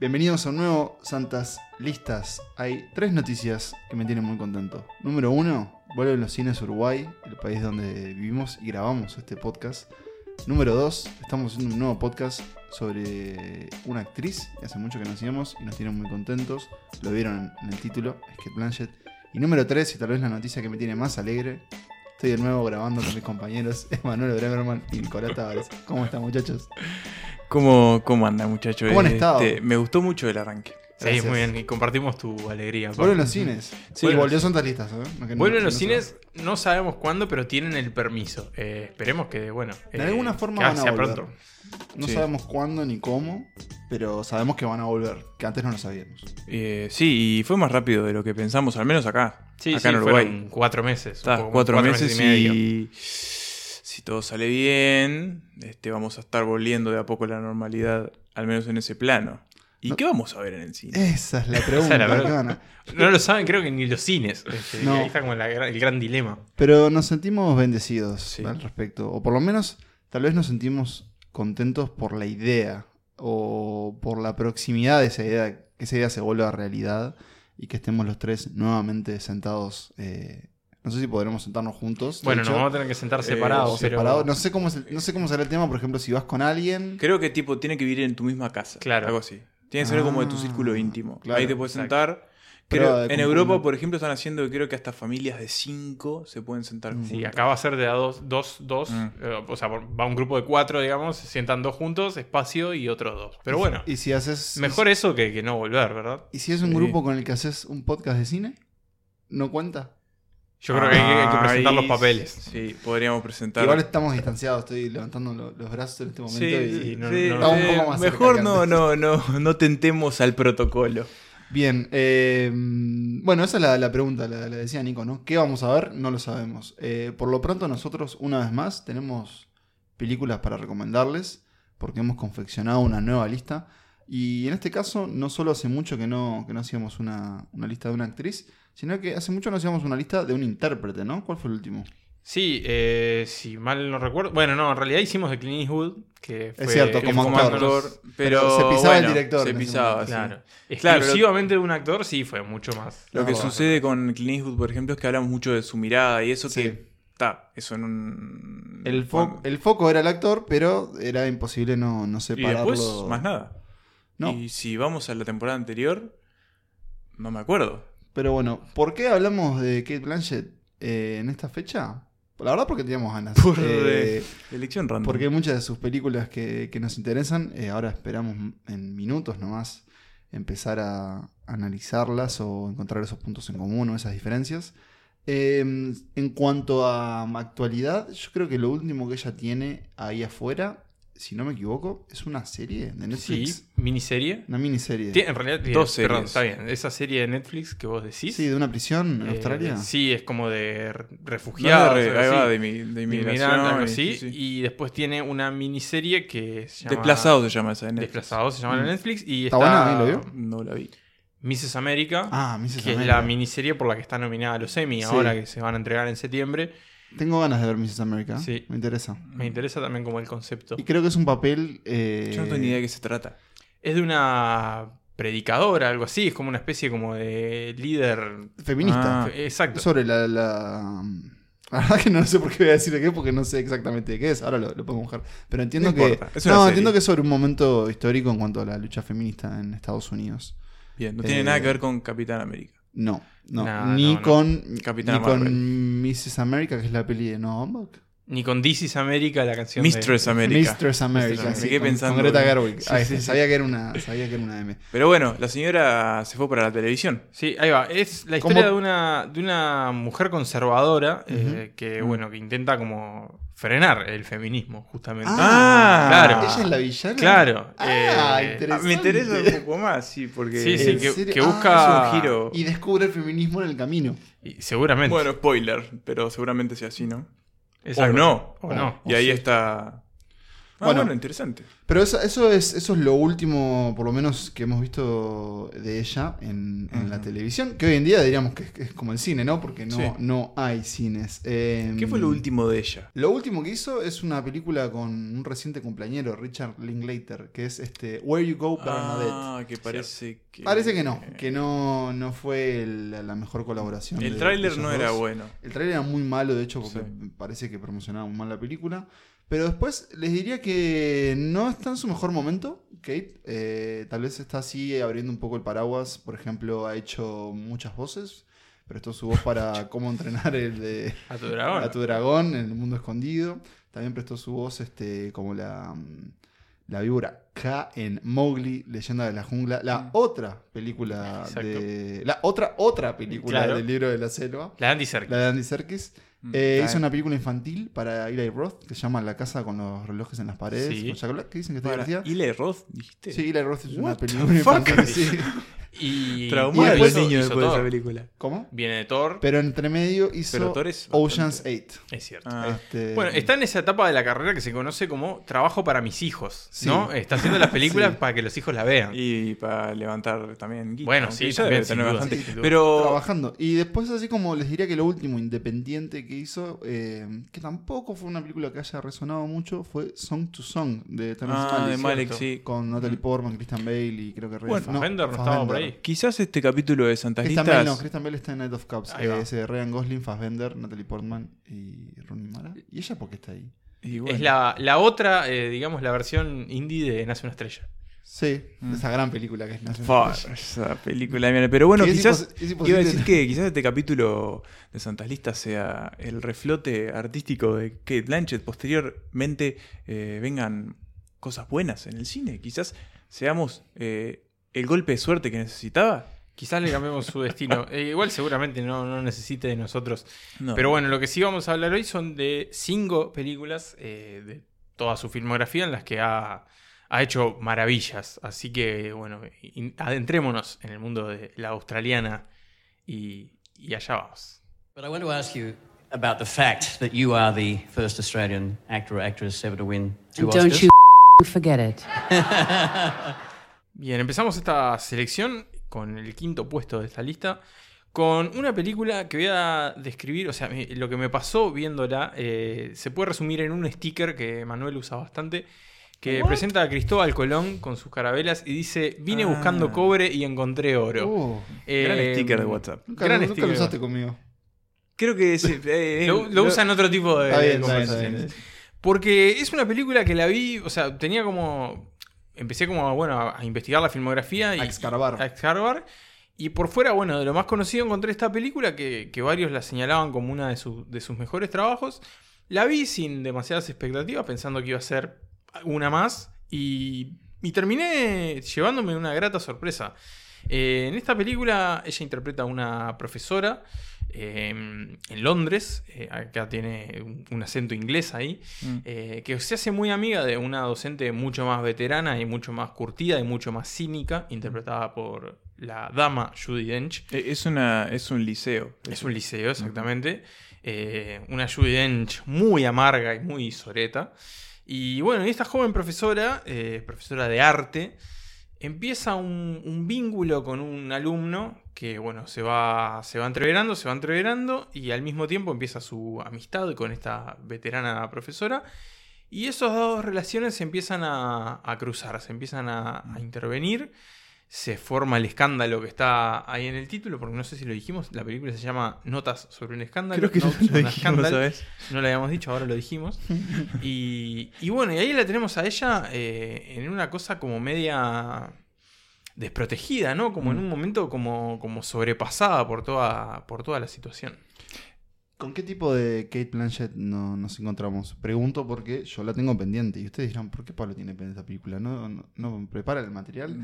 Bienvenidos a un nuevo Santas Listas. Hay tres noticias que me tienen muy contento. Número uno, vuelven los cines Uruguay, el país donde vivimos y grabamos este podcast. Número dos, estamos haciendo un nuevo podcast sobre una actriz que hace mucho que no y nos tienen muy contentos. Lo vieron en el título, es Blanchett. Y número tres, y tal vez la noticia que me tiene más alegre, estoy de nuevo grabando con mis compañeros Emanuel Bremerman y Nicolás Tavares. ¿Cómo están muchachos? ¿Cómo, cómo anda, muchachos? ¿Cómo han estado? me gustó mucho el arranque. Sí, Gracias. muy bien. Y compartimos tu alegría. Vuelven los cines. Sí, volvió Santas Listas. ¿eh? No, no- Vuelven los no cines, no sabemos cuándo, pero tienen el permiso. Eh, esperemos que, bueno. De eh, alguna forma que van a volver. pronto. No Sí. sabemos cuándo ni cómo, pero sabemos que van a volver, que antes no lo sabíamos. Eh, sí, y fue más rápido de lo que pensamos, al menos acá. Sí, acá sí, en Uruguay. fueron cuatro meses. Está, poco- cuatro, meses, y medio. y si todo sale bien, este, vamos a estar volviendo de a poco a la normalidad, al menos en ese plano. ¿Y No. qué vamos a ver en el cine? Esa es la pregunta. Esa es la ¿qué van a- No lo saben, creo que ni los cines. Este, No. Ahí está como la el gran dilema. Pero nos sentimos bendecidos Sí. al respecto. O por lo menos, tal vez nos sentimos contentos por la idea. O por la proximidad de esa idea. Que esa idea se vuelva realidad. Y que estemos los tres nuevamente sentados. eh, no sé si podremos sentarnos juntos. Bueno, nos vamos a tener que sentar eh, separados. o pero- separados. No sé cómo es el- no sé cómo será el tema, por ejemplo, si vas con alguien. Creo que tipo tiene que vivir en tu misma casa. Claro. Algo así. Tiene que ser como de tu Ah, círculo íntimo. claro, Ahí te puedes sentar. Pero Creo- en. Europa, por ejemplo, están haciendo, creo que hasta familias de cinco se pueden sentar Mm. juntos. Sí, acá va a ser de a dos, dos, dos. Mm. eh, o sea, va un grupo de cuatro, digamos, se sientan dos juntos, espacio y otros dos. Pero bueno, Y si haces. mejor eso que, que no volver, ¿verdad? ¿Y si es un Sí. grupo con el que haces un podcast de cine? ¿No cuenta? Yo creo que hay, que- hay que presentar Ahí los papeles. Sí, podríamos presentar. Igual estamos distanciados, estoy levantando lo- los brazos en este momento Sí, y sí, no- sí, no- Está un poco más cerca mejor que no, antes. no, no, no tentemos al protocolo. Bien, eh, bueno, esa es la, la pregunta, la, la decía Nico, ¿no? ¿Qué vamos a ver? No lo sabemos. Eh, por lo pronto nosotros, una vez más, tenemos películas para recomendarles, porque hemos confeccionado una nueva lista. Y en este caso, no solo hace mucho que no, que no hacíamos una, una lista de una actriz, sino que hace mucho no hacíamos una lista de un intérprete, ¿no? ¿Cuál fue el último? Sí, eh, si mal no recuerdo. Bueno, no, en realidad hicimos de Clint Eastwood, que fue cierto, que como actor. más- pero, Pero se pisaba el director Se pisaba, momento. sí. Claro. Exclusivamente de un actor, sí, fue mucho más. Lo que No, sucede con Clint Eastwood, por ejemplo, es que hablamos mucho de su mirada y eso Sí. que está, eso en un... El, fo- el foco era el actor, pero era imposible no, no y separarlo. después, más nada. No. Y si vamos a la temporada anterior, no me acuerdo. Pero bueno, ¿por qué hablamos de Kate Blanchett eh, en esta fecha? La verdad porque teníamos ganas. Por Eh, elección random. porque muchas de sus películas que, que nos interesan. eh, ahora esperamos en minutos nomás empezar a analizarlas o encontrar esos puntos en común o esas diferencias. Eh, en cuanto a actualidad, yo creo que lo último que ella tiene ahí afuera, si no me equivoco, es una serie de Netflix. Sí, miniserie. Una miniserie. Tiene- en realidad, tiene- Dos perdón, series. está bien. Esa serie de Netflix que vos decís. Sí, de una prisión en eh, Australia. Sí, es como de re- No, refugiados. de, ahí va, de, mi- de De inmigración. inmigrante, algo y- así. sí, sí. Y después tiene una miniserie que se llama. Desplazados se llama esa de Netflix. Desplazados se llama en Mm. Netflix. Y ¿Está está, buena? ¿Ahí lo vio? No la vi. Mrs. America. Ah, Mrs. que es la miniserie por la que está nominada a los Emmy Sí. ahora que se van a entregar en septiembre. Tengo ganas de ver Mrs. America. Sí. Me interesa. Me interesa también como el concepto. Y creo que es un papel. eh, Yo no tengo ni idea de qué se trata. Es de una predicadora, algo así. Es como una especie como de líder. Feminista. Ah. Exacto. Sobre la, la. La verdad que no sé por qué voy a decir de qué, porque no sé exactamente de qué es. Ahora lo, lo puedo buscar. Pero entiendo No que. es No, serie. entiendo que es sobre un momento histórico en cuanto a la lucha feminista en Estados Unidos. Bien, no tiene Eh, nada que ver con Capitán América. No, no. No, ni no, no. con. Ni con Marvel. Mrs. America, que es la peli de Noah Baumbach. Ni con This is America, la canción. de- Mistress America. Mistress America. Me sí, quedé con, pensando con Greta Gerwig. Sí, Ah, sí, sí, sí. Sabía, que era una, sabía que era una M. Pero bueno, la señora se fue para la televisión. Sí, ahí va. Es la ¿Cómo? historia de una, de una mujer conservadora eh, que, bueno, que intenta como frenar el feminismo, justamente. Ah, claro. ¿Ella es la villana? Claro. Ah, eh, interesante. Me interesa un poco más, sí, porque. Sí, sí, ¿En que, Ah, busca. es un giro. Y descubre el feminismo en el camino. Y seguramente. Bueno, spoiler, pero seguramente sea así, ¿no? Exacto. O no. O no. Y ahí está Ah, Bueno. bueno, interesante. Pero eso, eso, es, eso es lo último, por lo menos, que hemos visto de ella en, en la televisión. Que hoy en día diríamos que es, que es como el cine, ¿no? Porque no, Sí. no hay cines. Eh, ¿Qué fue lo último de ella? Lo último que hizo es una película con un reciente cumpleañero, Richard Linklater, que es este Where You Go Bernadette. Ah, que parece que. Parece que no, que no, no fue el- la mejor colaboración. El tráiler no era bueno. El tráiler era muy malo, de hecho, porque Sí. parece que promocionaba muy mal la película. Pero después les diría que no está en su mejor momento, Kate. Eh, tal vez está así abriendo un poco el paraguas. Por ejemplo, ha hecho muchas voces. Prestó su voz para cómo entrenar el de A tu dragón. a tu dragón en el mundo escondido. También prestó su voz este, como la, mm, la víbora K en Mowgli, Leyenda de la Jungla. La Mm. otra película Exacto. de. La otra, otra película Claro. del libro de la selva. La Andy Serkis. La de Andy Serkis. Mm. Eh, hizo una película infantil para Eli Roth que se llama La casa con los relojes en las paredes. Sí. con Jack Black, que dicen que está divertida. Eli Roth, dijiste. Sí, Eli Roth es una What the película infantil. sí. Y, Traumado Y después niño hizo después de esa película. ¿Cómo? Viene de Thor. Pero entre medio hizo Pero Thor es Ocean's bastante- 8. Es cierto. Ah, Este, Bueno, está en esa etapa de la carrera que se conoce como trabajo para mis hijos, Sí. ¿no? Está haciendo las películas Sí. para que los hijos la vean. Y para levantar también guita, Bueno, aunque sí, ella también, debe sin tener duda, bastante. sí, sin duda. Pero trabajando. Y después, así como les diría que lo último independiente que hizo, eh, que tampoco fue una película que haya resonado mucho, fue Song to Song de Terrence Ah, Malick, de Malek, cierto. sí. Con Natalie Portman, Christian Bale y creo que Ray- Bueno, Fassbender no estaba por ahí. Quizás este capítulo de Santas Listas. Bale no, Christian Bale está en Night of Cups. Ahí va. Eh, ese de Ryan Gosling, Fassbender, Natalie Portman y Rooney Mara. ¿Y ella por qué está ahí? y bueno, Es la, la otra, eh, digamos, la versión indie de Nace una estrella. Sí, Mm. esa gran película que es Nace una estrella. esa película. Pero bueno, es quizás. es Iba a decir que quizás este capítulo de Santas Listas sea el reflote artístico de Kate Blanchett. Posteriormente eh, vengan cosas buenas en el cine. Quizás seamos eh, el golpe de suerte que necesitaba. Quizás le cambiemos su destino. Eh, igual seguramente no, no necesite de nosotros. No. Pero bueno, lo que sí vamos a hablar hoy son de cinco películas eh, de toda su filmografía en las que ha, ha hecho maravillas. Así que bueno, in- adentrémonos en el mundo de la australiana y, y allá vamos. But I want to ask you about the fact that you are the first Australian actor or actress ever to win two And don't Oscars. you forget it. Bien, empezamos esta selección con el quinto puesto de esta lista. Con una película que voy a describir, o sea, lo que me pasó viéndola, eh, se puede resumir en un sticker que Manuel usa bastante, que presenta a Cristóbal Colón con sus carabelas y dice, vine Ah. buscando cobre y encontré oro. Uh, Gran Eh, sticker de WhatsApp. nunca gran nunca sticker. lo usaste conmigo. Creo que sí, eh, eh, Lo, lo usan otro tipo de Está bien, está bien, conversaciones. está bien. Porque es una película que la vi, o sea, tenía como. Empecé como, bueno, a, a investigar la filmografía y. A escarbar. a escarbar. Y por fuera, bueno, de lo más conocido encontré esta película que, que varios la señalaban como una de, sus- de sus mejores trabajos. La vi sin demasiadas expectativas, pensando que iba a ser una más. Y, y terminé llevándome una grata sorpresa. Eh, en esta película ella interpreta a una profesora eh, en Londres, eh, acá tiene un, un acento inglés ahí, Mm. eh, que se hace muy amiga de una docente mucho más veterana y mucho más curtida y mucho más cínica, interpretada por la dama Judy Dench. Eh, Es, una, es un liceo. Es un liceo, exactamente. Eh, una Judy Dench muy amarga y muy soreta. Y bueno, y esta joven profesora, profesora de arte, empieza un, vínculo con un alumno que, bueno, se va, se va entreverando, se va entreverando y al mismo tiempo empieza su amistad con esta veterana profesora. Y esas dos relaciones se empiezan a, cruzar, se empiezan a intervenir. Se forma el escándalo que está ahí en el título, porque no sé si lo dijimos, la película se llama Notas sobre un escándalo. Creo que no lo. No lo habíamos dicho, ahora lo dijimos. Y, y bueno, y ahí la tenemos a ella eh, en una cosa como media desprotegida, ¿no? Como en un momento como, como sobrepasada por toda, por toda la situación. ¿Con qué tipo de Kate Blanchett no- nos encontramos? Pregunto porque yo la tengo pendiente y ustedes dirán, ¿por qué Pablo tiene pendiente esta película? ¿No, no, no prepara el material?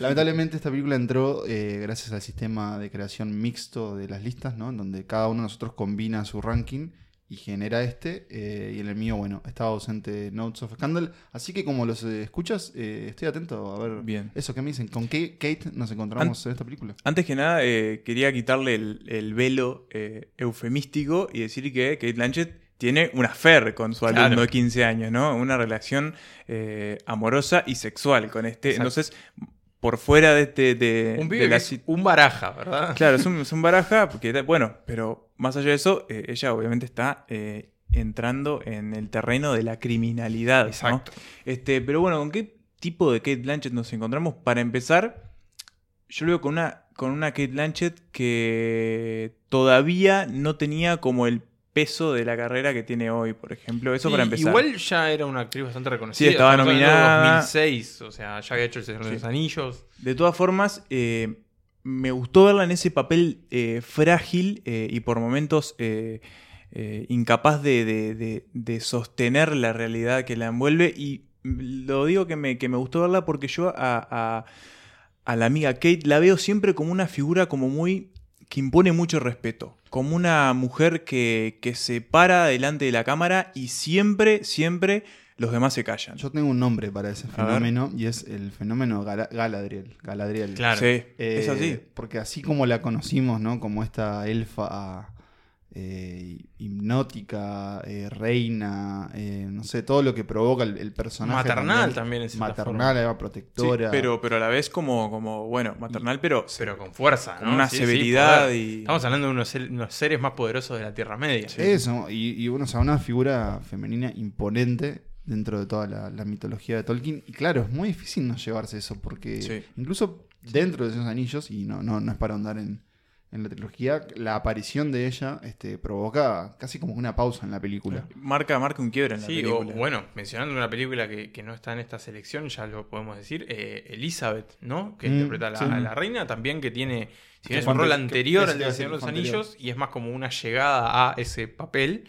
Lamentablemente esta película entró eh, gracias al sistema de creación mixto de las listas, ¿no? En donde cada uno de nosotros combina su ranking y genera este. eh, y en el mío, bueno, estaba ausente Notes of Scandal. Así que como los eh, escuchas, eh, estoy atento a ver Bien. eso que me dicen. ¿Con qué Kate nos encontramos en esta película? Antes que nada, quería quitarle el, el velo eufemístico y decir que Kate Blanchett tiene una affair con su Claro. alumno de 15 años, ¿no? Una relación amorosa y sexual con este. Exacto. Entonces, por fuera de este. De, Un de la baraja, ¿verdad? Claro, es un, es un baraja, porque, bueno, pero más allá de eso, eh, ella obviamente está eh, entrando en el terreno de la criminalidad. ¿no? Exacto. Este, pero bueno, ¿con qué tipo de Kate Blanchett nos encontramos? Para empezar, yo lo veo con una, con una Kate Blanchett que todavía no tenía como el peso de la carrera que tiene hoy, por ejemplo. Eso para empezar. Igual ya era una actriz bastante reconocida. Sí, estaba nominada. 2006, o sea, ya había hecho El Señor de los Anillos. De todas formas, eh, me gustó verla en ese papel eh, frágil eh, y por momentos incapaz de, de- de- de sostener la realidad que la envuelve. Y lo digo que me, que me gustó verla porque yo a, a- a la amiga Kate la veo siempre como una figura como muy que impone mucho respeto, como una mujer que, que se para delante de la cámara y siempre, siempre los demás se callan. Yo tengo un nombre para ese fenómeno y es el fenómeno Gala- Galadriel. Galadriel. Claro. Sí, Eh, es así. Porque así como la conocimos, ¿no? Como esta elfa eh, hipnótica, eh, reina, eh, no sé, todo lo que provoca el, el personaje. Maternal también, en cierta Maternal, era Sí, protectora. pero, pero a la vez como, como bueno, maternal, pero, Pero con fuerza, con ¿no? una Sí, severidad y... Estamos hablando de unos, unos seres más poderosos de la Tierra Media. Eso, y, y bueno, o sea, una figura femenina imponente dentro de toda la, la mitología de Tolkien. Y claro, es muy difícil no llevarse eso, porque Sí. incluso dentro de esos anillos, y no, no, no es para andar en, en la trilogía, la aparición de ella este, provoca casi como una pausa en la película. Marca, marca un quiebre en la o, película. bueno, mencionando una película que, que no está en esta selección, ya lo podemos decir, eh, Elizabeth, ¿no? Que Mm, interpreta a la, sí. a la reina, también que tiene, si bien es un rol ante- anterior al de Señor de los anterior. Anillos, y es más como una llegada a ese papel.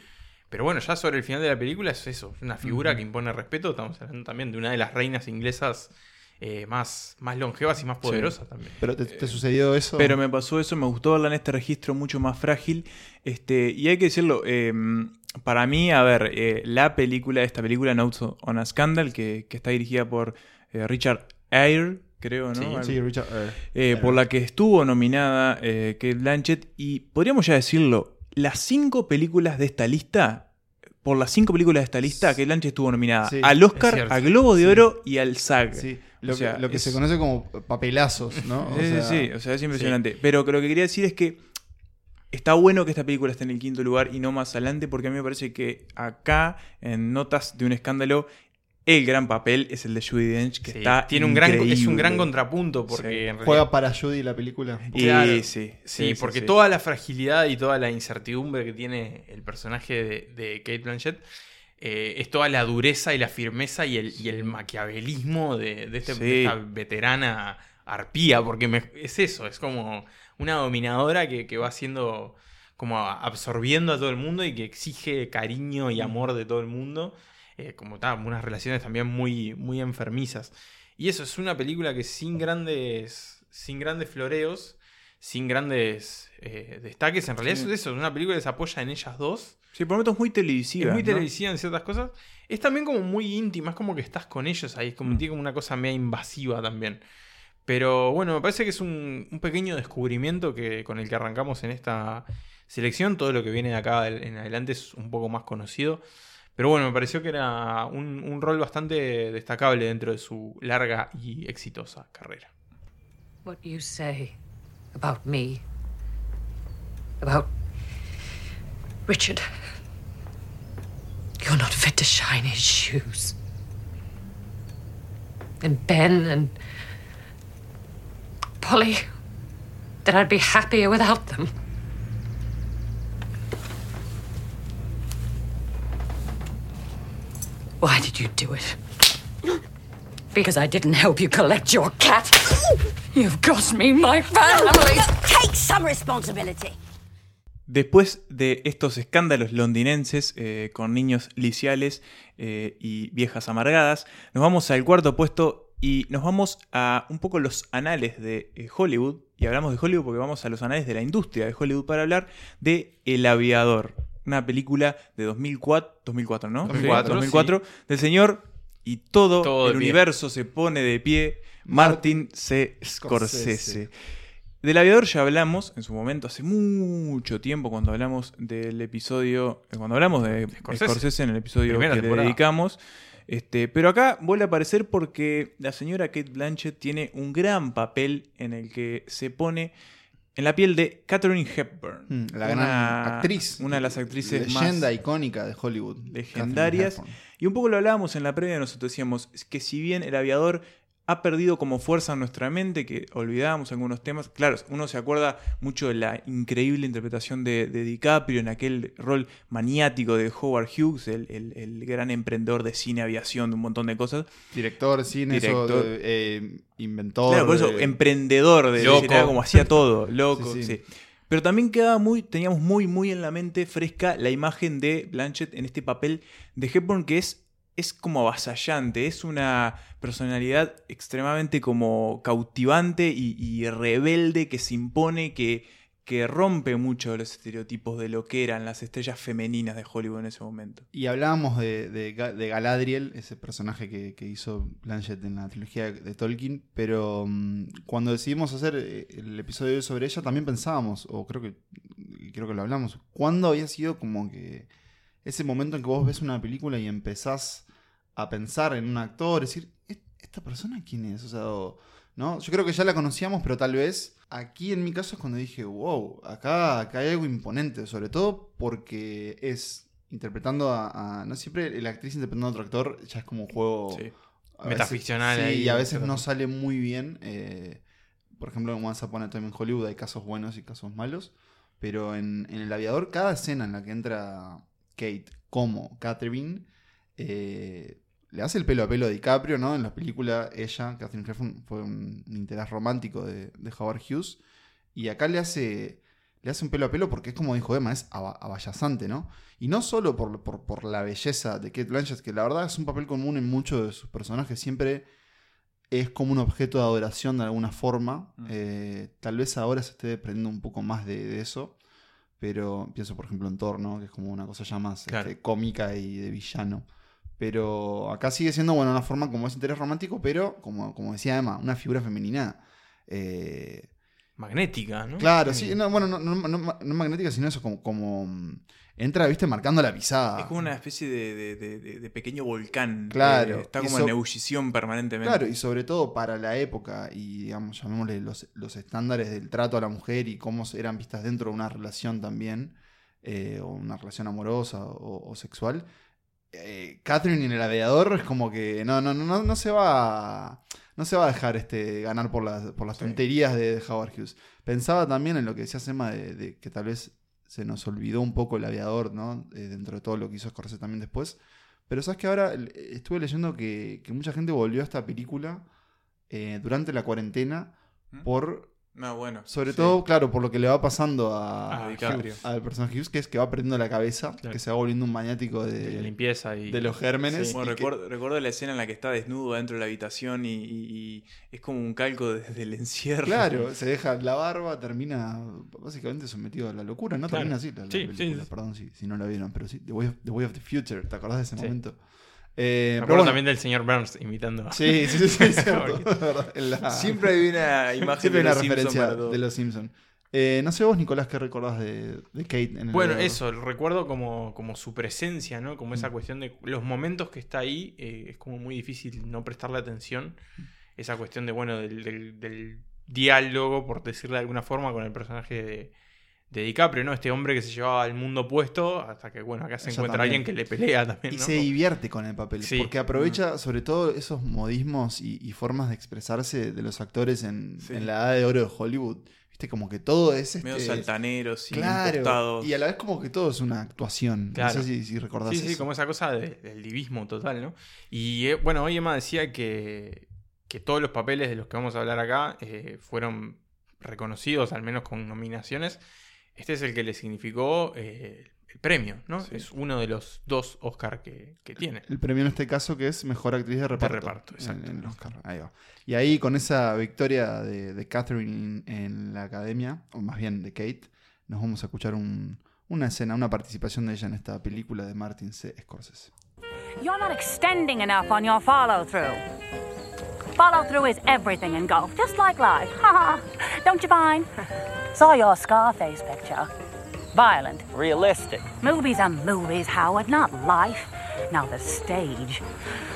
Pero bueno, ya sobre el final de la película es eso, es una figura que impone respeto. Estamos hablando también de una de las reinas inglesas eh, más, más longevas y más poderosas también. Pero ¿te, te sucedió eso? Pero me pasó eso, me gustó verla en este registro mucho más frágil. Este, y hay que decirlo, eh, para mí, a ver, eh, la película, esta película Notes on a Scandal, que, que está dirigida por eh, Richard Eyre, creo, ¿no? Sí, Sí, Richard. eh, eh, por la que estuvo nominada eh, Kate Blanchett. Y podríamos ya decirlo, las cinco películas de esta lista, por las cinco películas de esta lista, Kate Blanchett estuvo nominada Sí, al Oscar, cierto. a Globo de Sí. Oro y al SAG. sí, lo O sea, que, lo que es- se conoce como papelazos, ¿no? O Sí, sí, sea, sí, o sea, es impresionante. Pero que lo que quería decir es que está bueno que esta película esté en el quinto lugar y no más adelante, porque a mí me parece que acá, en Notas de un Escándalo, el gran papel es el de Judy Dench, que Sí, está tiene un gran, es un gran contrapunto porque Sí. en realidad- Juega para Judy la película. Y Claro. sí, Sí, sí, porque sí. toda la fragilidad y toda la incertidumbre que tiene el personaje de, de Kate Blanchett eh, es toda la dureza y la firmeza y el, y el maquiavelismo de, de este- Sí. de esta veterana arpía, porque me- es eso, es como una dominadora que, que va haciendo, como absorbiendo a todo el mundo y que exige cariño y amor de todo el mundo, eh, como tal, unas relaciones también muy, muy enfermizas. Y eso es una película que sin grandes, sin grandes floreos, sin grandes eh, destaques, en realidad Sí. es eso, es una película que se apoya en ellas dos. Sí, por momentos muy televisiva. es muy ¿no? televisiva en ciertas cosas. Es también como muy íntima, es como que estás con ellos ahí, es como, Mm. tiene como una cosa media invasiva también. Pero bueno, me parece que es un, un pequeño descubrimiento que, con el que arrancamos en esta selección. Todo lo que viene de acá en adelante es un poco más conocido. Pero bueno, me pareció que era un, un rol bastante destacable dentro de su larga y exitosa carrera. What you say about me, about Richard, you're not fit to shine his shoes. And Ben and Polly, that I'd be happier without them. Why did you do it? Because I didn't help you collect your cat. You've cost me my family. Take some responsibility. Después de estos escándalos londinenses eh, con niños liciales eh, y viejas amargadas, nos vamos al cuarto puesto y nos vamos a un poco los anales de eh, Hollywood. Y hablamos de Hollywood porque vamos a los anales de la industria de Hollywood para hablar de El Aviador, una película de 2004, 2004 ¿no? 2004, Sí, 2004 del señor y todo, el universo se pone de pie, Martin C. Scorsese. Scorsese. Del aviador ya hablamos en su momento, hace mucho tiempo, cuando hablamos del episodio. eh, Cuando hablamos de Scorsese. Scorsese, en el episodio Primera que le dedicamos. Este, pero acá vuelve a aparecer porque la señora Kate Blanchett tiene un gran papel en el que se pone en la piel de Katharine Hepburn. Mm, La Una- gran actriz. Una de las actrices más Leyenda icónica de Hollywood. legendarias. Y un poco lo hablábamos en la previa, nosotros decíamos que si bien el aviador ha perdido como fuerza en nuestra mente, que olvidábamos algunos temas, claro, uno se acuerda mucho de la increíble interpretación de, de DiCaprio en aquel rol maniático de Howard Hughes, el, el- el gran emprendedor de cine, aviación, de un montón de cosas. Director, cine, eso, Director. eh, eh, inventor. Claro, por eso, eh, emprendedor, de, Loco. era como hacía todo, loco, Sí, sí. sí. Pero también quedaba muy, teníamos muy, muy en la mente fresca la imagen de Blanchett en este papel de Hepburn que es, es como avasallante, es una personalidad extremadamente como cautivante y, rebelde que se impone, que, que rompe mucho los estereotipos de lo que eran las estrellas femeninas de Hollywood en ese momento. Y hablábamos de, de Galadriel, ese personaje que, que hizo Blanchett en la trilogía de Tolkien, pero mm, cuando decidimos hacer eh, el episodio sobre ella también pensábamos, o creo que creo que lo hablamos, ¿cuándo había sido como que ese momento en que vos ves una película y empezás a pensar en un actor, decir, "¿E- ¿esta persona quién es? O sea, o- ¿no? Yo creo que ya la conocíamos, pero tal vez aquí en mi caso es cuando dije, wow, acá, acá hay algo imponente, sobre todo porque es interpretando a, a- no siempre la actriz interpretando a otro actor ya es como un juego Sí. Metaficcional veces- sí, y a veces no sale muy bien. eh, por ejemplo, en Once Upon a Time in Hollywood hay casos buenos y casos malos. Pero en, en El Aviador, cada escena en la que entra Kate como Catherine, eh, le hace el pelo a pelo a DiCaprio, ¿no? En la película, ella, Catherine Hepburn, fue un, un interés romántico de, de Howard Hughes. Y acá le hace, le hace un pelo a pelo porque es como dijo Emma, es ava- abayazante, ¿no? Y no solo por, por, por la belleza de Kate Blanchett, que la verdad es un papel común en muchos de sus personajes, siempre es como un objeto de adoración de alguna forma. Mm. Eh, tal vez ahora se esté desprendiendo un poco más de, de eso, pero pienso por ejemplo en Thor, ¿no? que es como una cosa ya más Claro. este, cómica y de villano. Pero acá sigue siendo, bueno, una forma como ese interés romántico, pero como, como decía Emma, una figura femenina. eh, Magnética, ¿no? Claro, sí, no, bueno, no, no- no- no magnética, sino eso como, como mm, entra, viste, marcando la pisada. Es como una especie de, de- de- de- de pequeño volcán. Claro, Eh, está y como so- en ebullición permanentemente. Claro, y sobre todo para la época y, digamos, llamémosle los, los estándares del trato a la mujer y cómo eran vistas dentro de una relación también, eh, o una relación amorosa o, o sexual. eh, Catherine en el aviador es como que no, no, no, no, no se va a, no se va a dejar este, ganar por las, por las Sí. tonterías de, Howard Hughes. Pensaba también en lo que decía Sema de, de que tal vez se nos olvidó un poco el aviador, ¿no? Eh, dentro de todo lo que hizo Scorsese también después. Pero sabes que ahora estuve leyendo que, que mucha gente volvió a esta película eh, durante la cuarentena ¿Mm? por, No, bueno. sobre sí. todo, claro, por lo que le va pasando a, A DiCaprio. al personaje Hughes, que es que va perdiendo la cabeza, Claro. que se va volviendo un maniático De limpieza y. de los gérmenes. Bueno, y que- recuerdo, la escena en la que está desnudo dentro de la habitación y, y- y es como un calco desde el encierro. Claro, se deja la barba, termina básicamente sometido a la locura, ¿no? Claro. Termina así la, la Sí, película, sí. perdón si, si no la vieron, pero sí, The Way of, The Way of the Future, ¿te acordás de ese Sí. momento? Eh, Me pero acuerdo bueno, también del señor Burns imitando. a- Sí, sí, sí, sí, cierto, la- Siempre hay una imagen Siempre hay de una los referencia para todo. de los Simpsons. Eh, no sé vos, Nicolás, qué recordás de, de Kate en el Bueno, eso, recuerdo como, como su presencia, ¿no? Como esa Mm. cuestión de los momentos que está ahí, eh, es como muy difícil no prestarle atención. Esa cuestión de, bueno, del, del- del diálogo, por decirlo de alguna forma, con el personaje de, de DiCaprio, ¿no? Este hombre que se llevaba al mundo opuesto, hasta que, bueno, acá se Ella encuentra también. alguien que le pelea también, Y ¿no? se divierte con el papel, Sí. porque aprovecha sobre todo esos modismos y, y formas de expresarse de los actores en, Sí. en la edad de oro de Hollywood. Viste, como que todo es este... Medio saltaneros y Claro, y a la vez como que todo es una actuación. Claro. No sé si, si recordás Sí, sí, eso. como esa cosa de- del divismo total, ¿no? Y eh, bueno, hoy Emma decía que, que todos los papeles de los que vamos a hablar acá eh, fueron reconocidos, al menos con nominaciones. Este es el que le significó eh, el premio, ¿no? Sí. Es uno de los dos Oscar que, que tiene. El premio en este caso que es Mejor Actriz de Reparto. reparto, exacto. En, en Oscar. Ahí va. Y ahí con esa victoria de, de Catherine en, la academia, o más bien de Kate, nos vamos a escuchar un- una escena, una participación de ella en esta película de Martin C. Scorsese. You're not extending enough on your follow through. Follow through is everything in golf, just like life. Ha ha. Don't you find? Saw your Scarface picture. Violent. Realistic. Movies are movies, Howard, not life. Now the stage.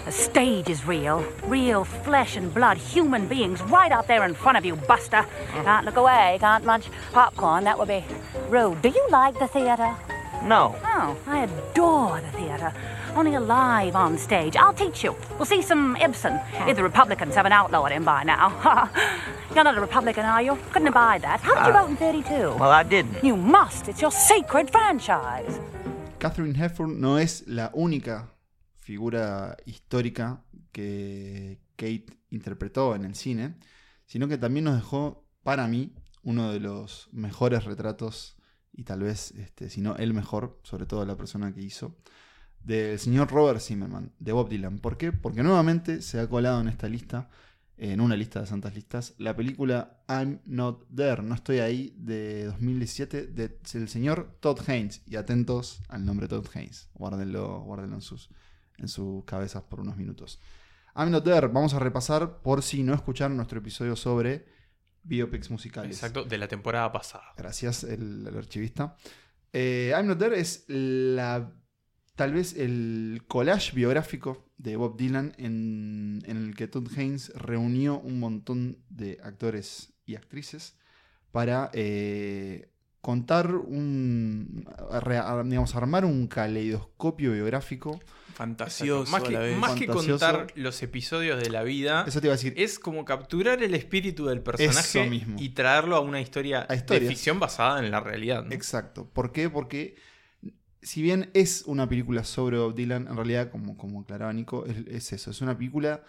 The stage is real. Real flesh and blood, human beings right out there in front of you, Buster. Mm. Can't look away, can't munch popcorn, that would be rude. Do you like the theater? No. Oh, I adore the theater. Only alive on stage. I'll teach you. We'll see some Ibsen, if the Republicans haven't outlawed him by now. You're not a Republican, are you? Couldn't abide that. How did you vote in 32? Well, I didn't. You must. It's your sacred franchise. Catherine Hepburn no es la única figura histórica que Kate interpretó en el cine, sino que también nos dejó, para mí, uno de los mejores retratos, y tal vez, este, si no el mejor, sobre todo la persona que hizo, del señor Robert Zimmerman, de Bob Dylan. ¿Por qué? Porque nuevamente se ha colado en esta lista, en una lista de santas listas, la película I'm Not There, no estoy ahí, de 2017, de- del señor Todd Haynes. Y atentos al nombre Todd Haynes, guárdenlo, guárdenlo en, sus, en sus cabezas por unos minutos. I'm Not There, vamos a repasar por si no escucharon nuestro episodio sobre biopics musicales. Exacto, de la temporada pasada. Gracias, el, el archivista. Eh, I'm Not There es la, tal vez el collage biográfico de Bob Dylan en, en el que Todd Haynes reunió un montón de actores y actrices para eh, contar un, re- digamos, armar un caleidoscopio biográfico. Fantasioso Más que, más que contar los episodios de la vida, Eso te iba a decir. es como capturar el espíritu del personaje mismo. y traerlo a una historia A de ficción basada en la realidad. ¿no? Exacto. ¿Por qué? Porque si bien es una película sobre Bob Dylan, en realidad, como, como aclaraba Nico, es, es eso. Es una película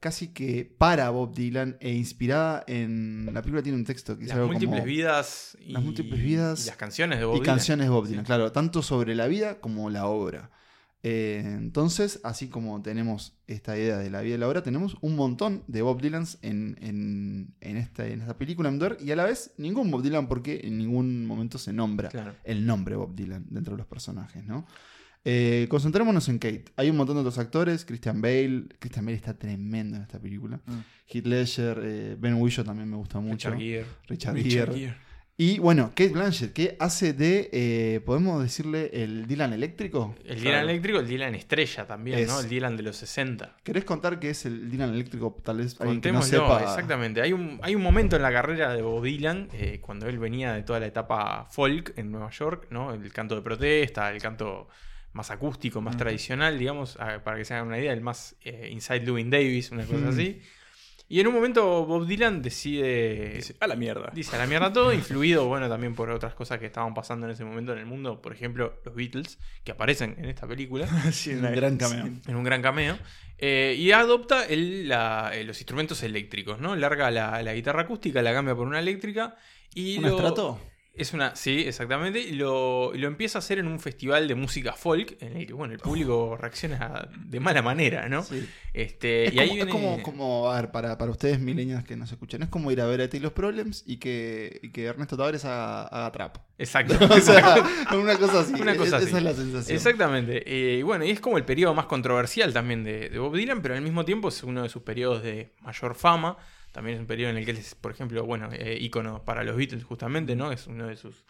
casi que para Bob Dylan e inspirada en... La película tiene un texto que es Las algo múltiples como... vidas y Las múltiples vidas y las canciones de Bob y Dylan. canciones de Bob Dylan, claro, tanto sobre la vida como la obra. Eh, entonces, así como tenemos esta idea de la vida y la obra, tenemos un montón de Bob Dylans en, en, en esta, en esta película y a la vez ningún Bob Dylan porque en ningún momento se nombra Claro. el nombre Bob Dylan dentro de los personajes, ¿no? Eh, concentrémonos en Kate. Hay un montón de otros actores. Christian Bale. Christian Bale está tremendo en esta película. Mm. Heath Ledger. eh, ben Whishaw también me gusta mucho. Richard Gere. Richard Richard Gere. Gere. Y bueno, Kate Blanchett, que hace de, eh, podemos decirle, el Dylan eléctrico. El Dylan eléctrico, el Dylan estrella también, ¿no? El Dylan de los 60. ¿Querés contar qué es el Dylan eléctrico? Tal vez alguien que no Contémoslo, sepa. exactamente. Hay un, hay un momento en la carrera de Bob Dylan, eh, cuando él venía de toda la etapa folk en Nueva York, ¿no? El canto de protesta, el canto más acústico, más tradicional, digamos, para que se hagan una idea, el más eh, Inside Louis Davis, una cosa Mm. así. Y en un momento Bob Dylan decide Dice, a la mierda. Dice a la mierda todo, influido, bueno, también por otras cosas que estaban pasando en ese momento en el mundo. Por ejemplo, los Beatles, que aparecen en esta película, Sí, Un una- gran cameo. en un gran cameo. eh, y adopta el- la- eh, los instrumentos eléctricos, ¿no? Larga la, la guitarra acústica, la cambia por una eléctrica. Y ¿Un lo- estrato? Es una, sí, exactamente. Y lo, lo empieza a hacer en un festival de música folk, en el que, bueno, el público reacciona de mala manera, ¿no? Sí. Este, Es, y ahí como, es viene- como, como, a ver, para, para ustedes milenias que nos escuchan, es como ir a ver a Taylor Problems y que, y que Ernesto Tavares haga, haga trap. Exacto. o sea, una cosa así. Una cosa Es- así. Esa es la sensación. Exactamente. Eh, y bueno, y es como el periodo más controversial también de, de Bob Dylan, pero al mismo tiempo es uno de sus periodos de mayor fama. También es un periodo en el que él es, por ejemplo, bueno, eh, ícono para los Beatles justamente, ¿no? Es uno de sus,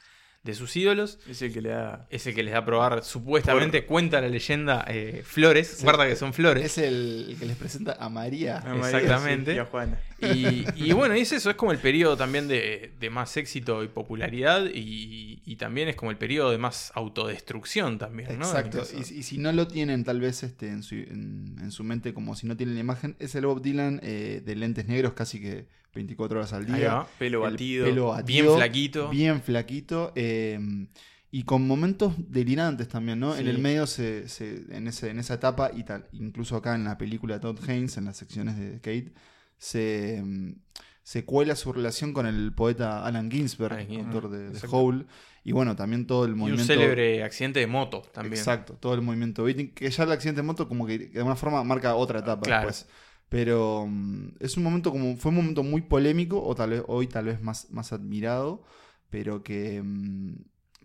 de sus ídolos. Es el que le da. Es el que les da a probar, supuestamente, cuenta la leyenda, eh, flores. Guarda que son flores. Es el que les presenta a María. a María, Exactamente. sí, y a Juana. Y, y bueno, y es eso, es como el periodo también de, de más éxito y popularidad y, y también es como el periodo de más autodestrucción también, ¿no? Exacto. Y, y si no lo tienen tal vez este, en, su, en, en su mente como si no tienen la imagen, es el Bob Dylan eh, de lentes negros casi que 24 horas al día. va. Pelo El batido. pelo batido, Bien flaquito. Bien flaquito. eh, y con momentos delirantes también, ¿no? En el medio, se, se- en, ese, en esa etapa, y tal, incluso acá en la película de Todd Haynes, en las secciones de Kate, se, mm, se cuela su relación con el poeta Alan Ginsberg, Alan Ginsberg, autor de, de. Howl. Y bueno, también todo el Y un movimiento. célebre accidente de moto también. Exacto, todo el movimiento que ya el accidente de moto como que de alguna forma marca otra etapa Claro. después. Pero mm, es un momento como, fue un momento muy polémico, o tal vez hoy tal vez más, más admirado, pero que, mm,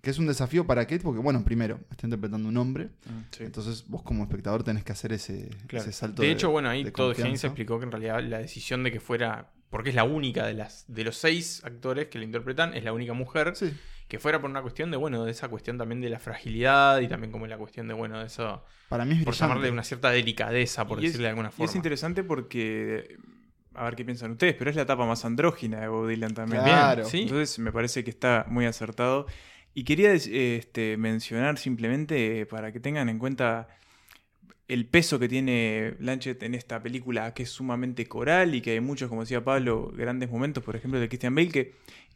que es un desafío para Kate porque, bueno, primero, está interpretando un hombre, Sí. entonces vos como espectador tenés que hacer ese, Claro. ese salto. De hecho, bueno, ahí de Todd Haynes explicó que en realidad la decisión de que fuera, porque es la única de las de los seis actores que la interpretan, es la única mujer, Sí, que fuera por una cuestión de, bueno, de esa cuestión también de la fragilidad y también como la cuestión de, bueno, de eso, para mí es por llamarle una cierta delicadeza, por Y es- decirle de alguna Y forma. es interesante porque, a ver qué piensan ustedes, pero es la etapa más andrógina de Bob Dylan también. Claro. sí. Entonces me parece que está muy acertado. Y quería este, mencionar simplemente eh, para que tengan en cuenta el peso que tiene Blanchett en esta película, que es sumamente coral y que hay muchos, como decía Pablo, grandes momentos, por ejemplo, de Christian Bale, que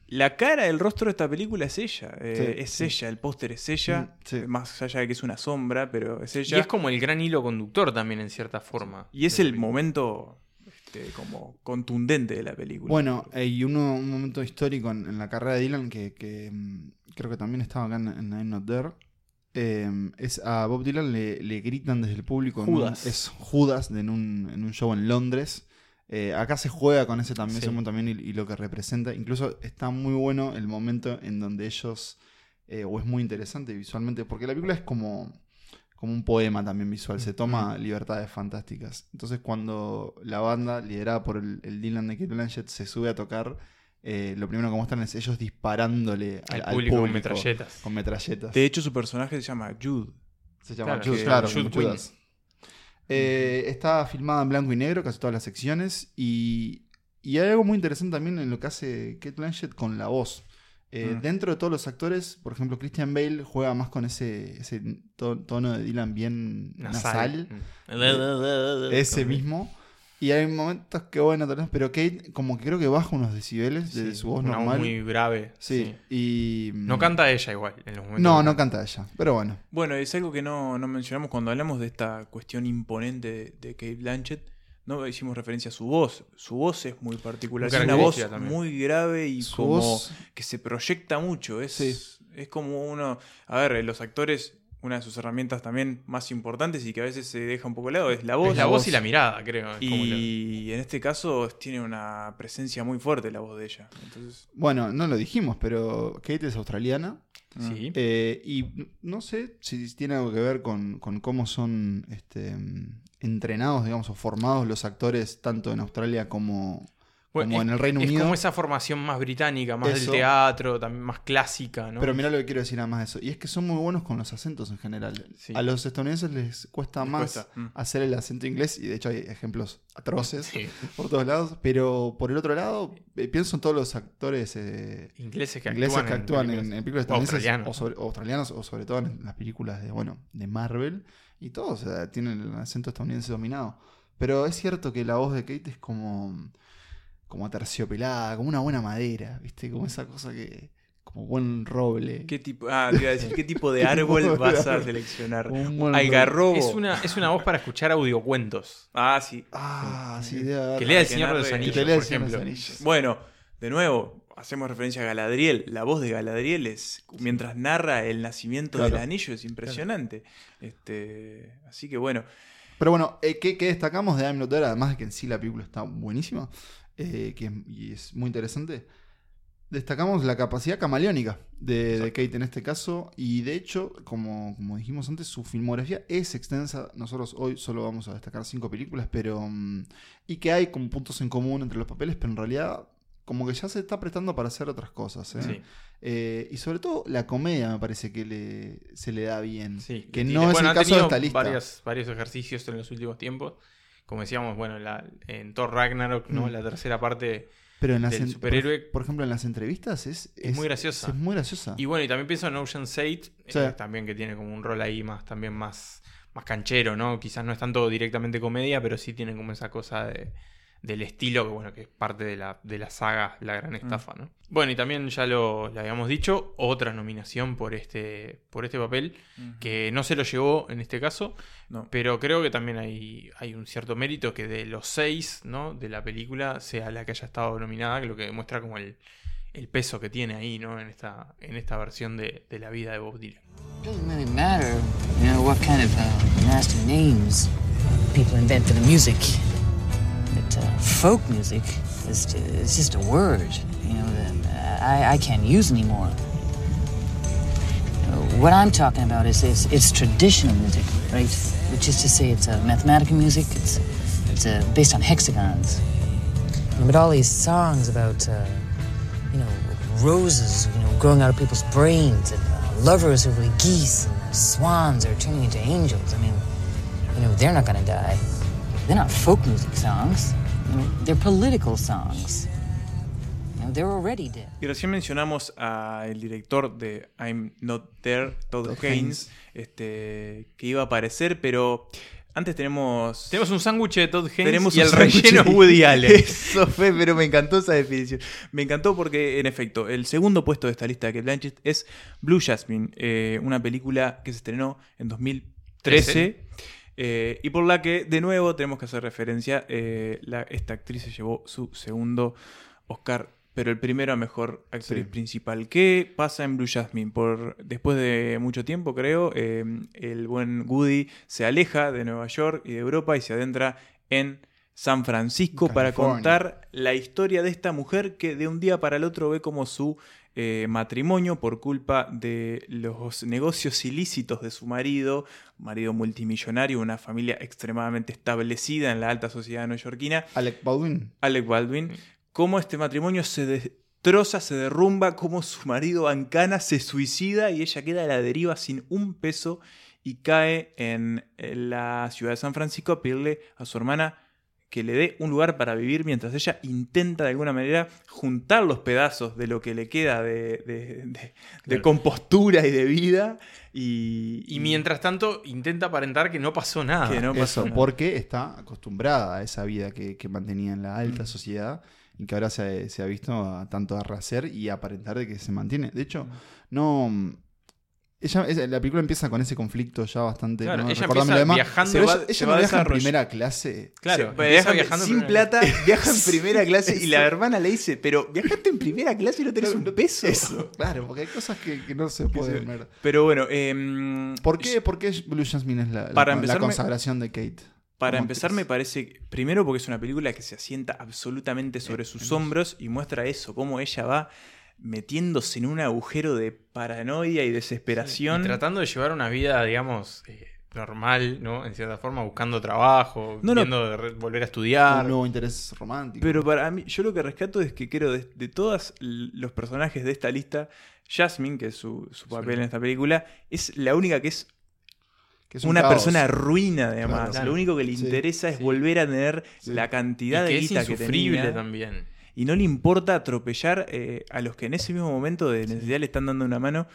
la cara, el rostro de esta película es ella. eh, Sí, es sí. ella, el póster es ella, Mm, sí. más allá de que es una sombra, pero es Y ella. es como el gran hilo conductor también, en cierta forma. Y es el película. momento este, como contundente de la película. Bueno, hay uno, un momento histórico en, en la carrera de Dylan que, que, mm, creo que también estaba acá en, en I'm Not There. Eh, es a Bob Dylan le, le gritan desde el público. en un- Judas. es Judas en, un, en un show en Londres. Eh, acá se juega con ese también, Sí. ese momento también y, y lo que representa. Incluso está muy bueno el momento en donde ellos, eh, o es muy interesante visualmente, porque la película es como, como un poema también visual, se toma libertades fantásticas. Entonces cuando la banda, liderada por el, el Dylan de Kate Blanchett, se sube a tocar, eh, lo primero que muestran es ellos disparándole al, Al al público con metralletas. con metralletas. de hecho, su personaje se llama Jude. Se llama Claro, Jude, que- claro, Jude Judas. Eh, está filmada en blanco y negro, casi todas las secciones. Y, y hay algo muy interesante también en lo que hace Kate Blanchett con la voz. Eh, Mm. Dentro de todos los actores, por ejemplo, Christian Bale juega más con ese, ese to- tono de Dylan bien nasal. Nasal. ese mismo. Y hay momentos que, bueno, tal vez, pero Kate como que creo que baja unos decibeles de Sí, su voz una normal. muy grave. sí. Y... No canta ella igual en los momentos. No, que no canta ella. Pero bueno. Bueno, es algo que no, no mencionamos cuando hablamos de esta cuestión imponente de, de Kate Blanchett. No hicimos referencia a su voz. Su voz es muy particular. Muy Es una voz también. muy grave y Su como voz- que se proyecta mucho. Es, Sí. es como uno. A ver, los actores, una de sus herramientas también más importantes y que a veces se deja un poco de lado es la voz. Es la voz y la mirada, creo. Y en este caso tiene una presencia muy fuerte la voz de ella. Entonces, Bueno, no lo dijimos, pero Kate es australiana. la- Sí. Eh, y no sé si tiene algo que ver con, con cómo son este, entrenados, digamos, o formados los actores tanto en Australia como, Bueno, como es- en el Reino es Unido. como esa formación más británica, más Eso. del teatro, también más clásica, ¿no? Pero mira lo que quiero decir además de eso. Y es que son muy buenos con los acentos en general. Sí. A los estadounidenses les cuesta Les más cuesta, mm. hacer el acento inglés. Y de hecho hay ejemplos atroces Sí. por todos lados. Pero por el otro lado, eh, pienso en todos los actores eh, Ingleses que ingleses actúan, que actúan en, películas. en películas O estadounidenses australianos. o, sobre- o australianos o sobre todo en las películas de bueno de Marvel y todos tienen el acento estadounidense dominado pero es cierto que la voz de Kate es como como terciopelada como una buena madera viste como esa cosa que como buen roble ¿qué tipo, ah, te iba a decir, ¿qué tipo de ¿Qué tipo árbol de vas a seleccionar? Un buen Algarrobo. Es una, es una voz para escuchar audiocuentos. Ah, sí. ah sí debe haber- Que lea el Señor de los Anillos, que lea el por Señor de los ejemplo. Anillos. Bueno, de nuevo, hacemos referencia a Galadriel. La voz de Galadriel es, mientras narra el nacimiento Claro. del anillo, es impresionante. Este, así que bueno, Pero bueno, eh, ¿qué, qué destacamos de I'm Not There? Además de que en sí la película está buenísima, eh, que es, y es muy interesante. Destacamos la capacidad camaleónica de, de Kate en este caso. Y de hecho, como, como dijimos antes, su filmografía es extensa. Nosotros hoy solo vamos a destacar cinco películas, pero. mm, y que hay como puntos en común entre los papeles, pero en realidad. Como que ya se está prestando para hacer otras cosas. ¿eh? Sí. Eh, y sobre todo la comedia me parece que le, se le da bien. Sí. Que Y no es bueno, el caso de esta lista. Varios, varios ejercicios en los últimos tiempos. Como decíamos, bueno, la- en Thor Ragnarok, ¿no? Mm. La tercera parte. Pero en las del superhéroe. Por, por ejemplo, en las entrevistas es, Es muy graciosa. Es muy graciosa. Y bueno, y también pienso en Ocean's 8, eh, también que tiene como un rol ahí más, también más, más canchero, ¿no? Quizás no es tanto directamente comedia, pero sí tiene como esa cosa de, del estilo que, bueno, que es parte de la, de la saga La Gran Estafa, ¿no? Bueno, y también ya lo, lo habíamos dicho, otra nominación por este, por este papel, que no se lo llevó en este caso, no. pero creo que también hay, hay un cierto mérito que de los seis, ¿no? De la película sea la que haya estado nominada, que lo que demuestra como el, el peso que tiene ahí, ¿no? En esta, en esta versión de, de la vida de Bob Dylan. Doesn't uh, uh, folk music is it's just a word, you know, that uh, I, I can't use anymore. What I'm talking about is, is it's traditional music, right? Which is to say, it's a mathematical music. It's it's uh, based on hexagons. But all these songs about, uh, you know, roses, you know, growing out of people's brains, and uh, lovers who really geese, and swans are turning into angels. I mean, you know, they're not going to die. They're not folk music songs. You know, they're political songs. You know, they're already dead. Y recién mencionamos al director de I'm Not There, Todd, Todd Haynes, Haynes. este, que iba a aparecer, pero antes tenemos... Tenemos un sándwich de Todd Haynes Tenemos y el relleno de- Woody Allen. Eso fue, pero me encantó esa definición. Me encantó porque, en efecto, el segundo puesto de esta lista de Kate Blanchett es Blue Jasmine, eh, una película que se estrenó en 2013 eh, y por la que, de nuevo, tenemos que hacer referencia. eh, la- esta actriz se llevó su segundo Oscar, pero el primero a mejor actriz Sí. principal. ¿Qué pasa en Blue Jasmine? Por, después de mucho tiempo, creo, eh, el buen Woody se aleja de Nueva York y de Europa y se adentra en San Francisco para contar la historia de esta mujer que de un día para el otro ve como su eh, matrimonio por culpa de los negocios ilícitos de su marido, marido multimillonario, una familia extremadamente establecida en la alta sociedad neoyorquina, Alec Baldwin. Alec Baldwin, cómo este matrimonio se destroza, se derrumba, cómo su marido Ancana se suicida y ella queda a la deriva sin un peso y cae en la ciudad de San Francisco a pedirle a su hermana que le dé un lugar para vivir mientras ella intenta de alguna manera juntar los pedazos de lo que le queda de, de- de- de Claro. compostura y de vida y, Y mientras tanto intenta aparentar que no pasó nada. que no pasó Eso, nada. porque está acostumbrada a esa vida que, que mantenía en la alta Mm. sociedad y que ahora se, se ha visto a, tanto a rehacer y aparentar de que se mantiene. De Mm. hecho, no. Ella, es- la película empieza con ese conflicto ya bastante. Claro, ¿no? ella empieza además. viajando- Pero se ella, va- ella se no viaja en primera clase. Claro, Se- viaja viajando sin primera plata, viaja en primera clase y la hermana le dice, pero viajaste en primera clase y no tenés un peso. Eso, claro, porque hay cosas que, que no se pueden ver. Pero bueno, em, ¿Por qué, por qué Blue Jasmine es la, la- Para la empezar, me- consagración de Kate? Para empezar, me parece, primero porque es una película que se asienta absolutamente sobre sus hombros y muestra eso, cómo ella va metiéndose en un agujero de paranoia y desesperación. Y tratando de llevar una vida, digamos, eh, normal, ¿no? En cierta forma, buscando trabajo, No, de volver a estudiar. Un nuevo interés romántico. Pero para mí, yo lo que rescato es que creo de, de todos los personajes de esta lista, Jasmine, que es su, su papel en esta película, es la única que es Que es un una caos. persona ruina, además. Claro, claro. Lo único que le Sí, interesa es sí. volver a tener Sí. la y cantidad de que es guita que insufrible tenía. también. Y no le importa atropellar eh, a los que en ese mismo momento de necesidad le están dando una mano.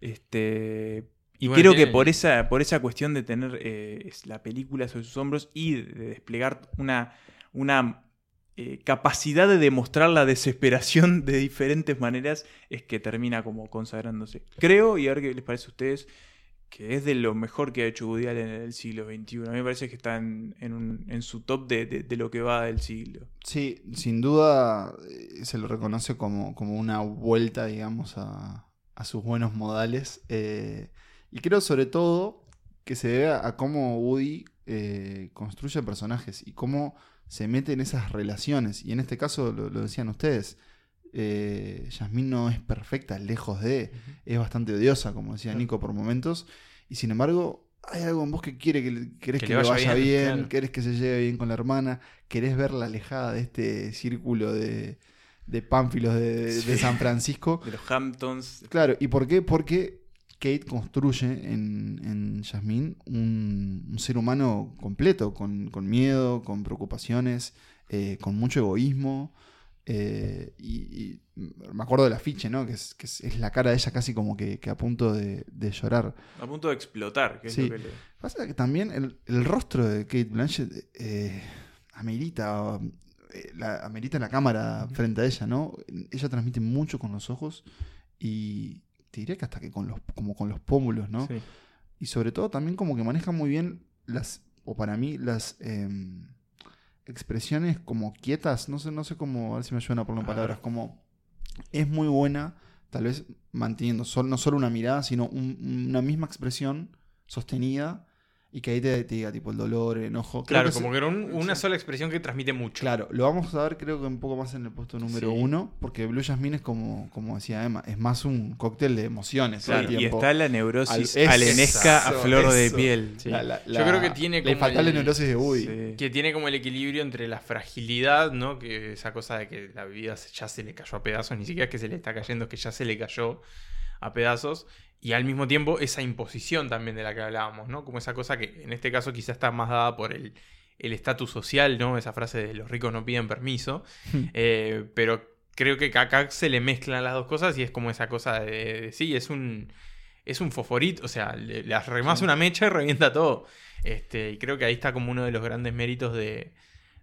Este, y bueno, creo que por esa, por esa cuestión de tener eh, la película sobre sus hombros y de, de desplegar una, una eh, capacidad de demostrar la desesperación de diferentes maneras, es que termina como consagrándose. Creo, y a ver qué les parece a ustedes, que es de lo mejor que ha hecho Woody Allen en el siglo XXI. A mí me parece que está en, en su top de, de- lo que va del siglo. Sí, sin duda eh, se lo reconoce como, como una vuelta, digamos, a, a sus buenos modales. eh, y creo sobre todo que se debe a, cómo Woody eh, construye personajes y cómo se mete en esas relaciones. Y en este caso, lo decían ustedes, eh, Yasmín no es perfecta, lejos de, es bastante odiosa, como decía Nico por momentos. Y sin embargo, hay algo en vos que quiere que, le- querés Que que, le vaya vaya bien, bien, claro. querés que se lleve bien con la hermana, querés verla alejada de este círculo de, de pánfilos de. San Francisco. De los Hamptons. Claro, ¿y por qué? Porque Kate construye en, en Jasmine un, un ser humano completo, con, con miedo, con preocupaciones, eh, con mucho egoísmo. Eh, y, y me acuerdo del afiche, ¿no? Que, es, que es, es la cara de ella casi como que, que a punto de, de llorar. A punto de explotar, que es Sí. lo que le... Pasa que también el, el rostro de Kate Blanchett eh, amerita, eh, la, amerita la cámara frente a ella, ¿no? Ella transmite mucho con los ojos y te diría que hasta que con los, como con los pómulos, ¿no? Sí. Y sobre todo también como que maneja muy bien las, o para mí, las em, expresiones como quietas, no sé, no sé cómo, a ver si me ayudan a poner palabras, como es muy buena, tal vez manteniendo sol- no solo una mirada, sino un- una misma expresión sostenida y que ahí te, te diga tipo el dolor, el enojo. Creo Claro, que como que era un- una sola expresión que transmite mucho. Claro, lo vamos a ver creo que un poco más en el puesto número Sí. uno, porque Blue Jasmine es como, como decía Emma, es más un cóctel de emociones. todo el Claro, y está la neurosis Al- alenesca a eso, flor de eso. piel. Sí. La- la- Yo creo que tiene como infaltable el- neurosis de Woody. Sí. Que tiene como el equilibrio entre la fragilidad, ¿no? Que esa cosa de que la vida ya se le cayó a pedazos, ni siquiera es que se le está cayendo, es que ya se le cayó a pedazos. Y al mismo tiempo esa imposición también de la que hablábamos, ¿no? Como esa cosa que en este caso quizá está más dada por el el estatus social, ¿no? Esa frase de los ricos no piden permiso. Eh, pero creo que acá se le mezclan las dos cosas y es como esa cosa de, de- sí, es un es un fosforito, o sea, le, le arremas una mecha y revienta todo. Este, y creo que ahí está como uno de los grandes méritos de,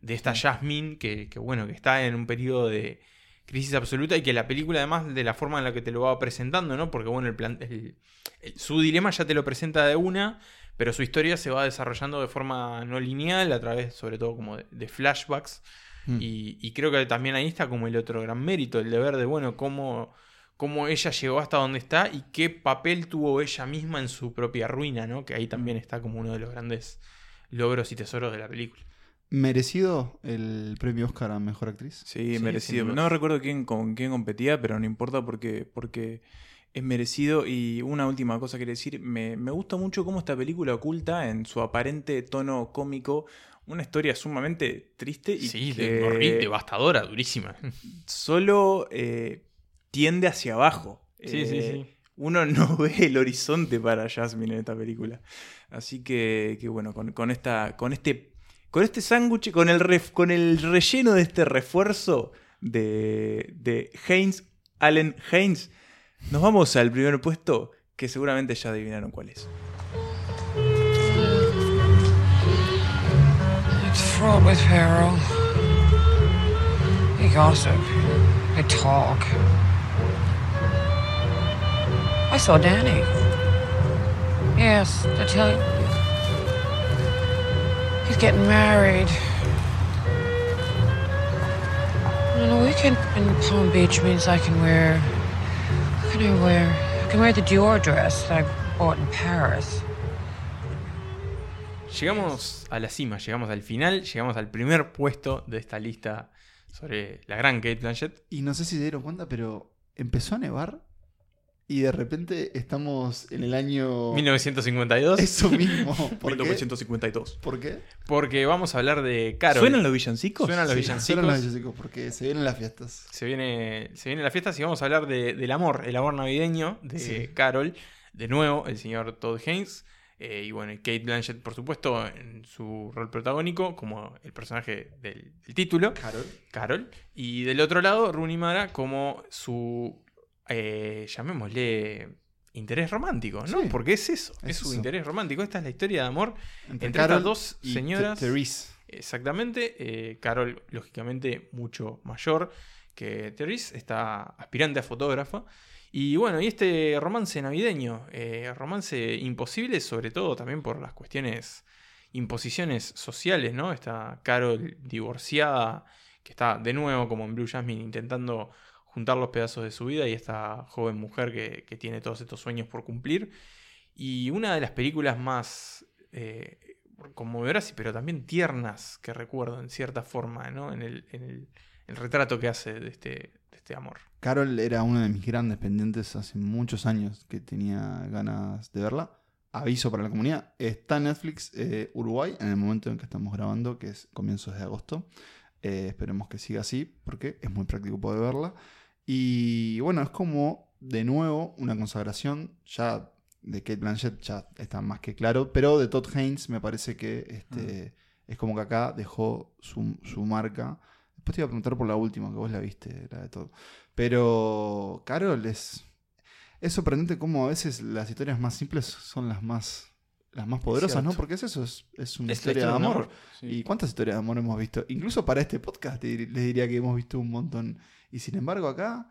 de esta Jasmine, que, que, bueno, que está en un periodo de crisis absoluta y que la película además de la forma en la que te lo va presentando, ¿no? Porque bueno, el plan, el- el- su dilema ya te lo presenta de una, pero su historia se va desarrollando de forma no lineal, a través sobre todo como de, de flashbacks. Mm. Y, y creo que también ahí está como el otro gran mérito, el deber de, bueno, cómo, cómo ella llegó hasta donde está y qué papel tuvo ella misma en su propia ruina, ¿no? Que ahí también está como uno de los grandes logros y tesoros de la película. ¿Merecido el premio Oscar a Mejor Actriz? Sí, Sí, merecido. No recuerdo quién, con quién competía, pero no importa porque, porque es merecido. Y una última cosa que decir, me, me gusta mucho cómo esta película oculta en su aparente tono cómico una historia sumamente triste y Sí, que horrible, devastadora, durísima. solo eh, tiende hacia abajo. Sí, sí, Eh, sí. Uno no ve el horizonte para Jasmine en esta película. Así que, que bueno, con, con esta. con este. Con este sándwich, con el con el relleno de este refuerzo de, de Haynes, Allen Haynes, nos vamos al primer puesto que seguramente ya adivinaron cuál es. It's gossip. I saw Danny. Yes, I tell you. He's getting married. And a weekend in Palm Beach means I can wear. What can I wear? I can wear the Dior dress that I bought in Paris. Llegamos a la cima, llegamos al final, llegamos al primer puesto de esta lista sobre la gran Kate Blanchett. Y no sé si se dieron cuenta, pero empezó a nevar y de repente estamos en el año... 1952. Eso mismo. ¿Por qué? 1952. ¿Por qué? Porque vamos a hablar de Carol. ¿Suenan los villancicos? Suenan los Sí, villancicos. suenan los villancicos, porque se vienen las fiestas. Se viene, se viene la fiesta y vamos a hablar de- del amor, el amor navideño de Sí. Carol. De nuevo, el señor Todd Haynes. eh, y bueno, Kate Blanchett, por supuesto, en su rol protagónico, como el personaje del, del título, Carol. Carol. Y del otro lado, Rooney Mara como su, eh, llamémosle, interés romántico, ¿no? Sí, Porque es eso, es, es su eso. interés romántico. Esta es la historia de amor Entre, Entre estas dos y señoras- Therese. Exactamente. eh, Carol, lógicamente, mucho mayor que Therese, está aspirante a fotógrafa. Y bueno, y este romance navideño, eh, romance imposible, sobre todo también por las cuestiones, imposiciones sociales, ¿no? Está Carol divorciada, que está de nuevo, como en Blue Jasmine, intentando juntar los pedazos de su vida, y esta joven mujer que, que tiene todos estos sueños por cumplir. Y una de las películas más eh, conmovedoras, pero también tiernas que recuerdo en cierta forma, ¿no? En el, en el- retrato que hace de este, de este amor. Carol era una de mis grandes pendientes hace muchos años que tenía ganas de verla. Aviso para la comunidad. Está Netflix eh, Uruguay en el momento en que estamos grabando, que es comienzos de agosto. Eh, esperemos que siga así, porque es muy práctico poder verla. Y bueno, es como de nuevo una consagración. Ya de Kate Blanchett ya está más que claro, pero de Todd Haynes me parece que este, es como que acá dejó su, su marca. Después te iba a preguntar por la última, que vos la viste, la de Todd. Pero Carol es. Es sorprendente cómo a veces las historias más simples son las más. Las más poderosas, ¿no? Porque es eso, es, es una Es historia de historia de un amor. amor, sí. ¿Y cuántas historias de amor hemos visto? Incluso para este podcast les diría que hemos visto un montón. Y sin embargo acá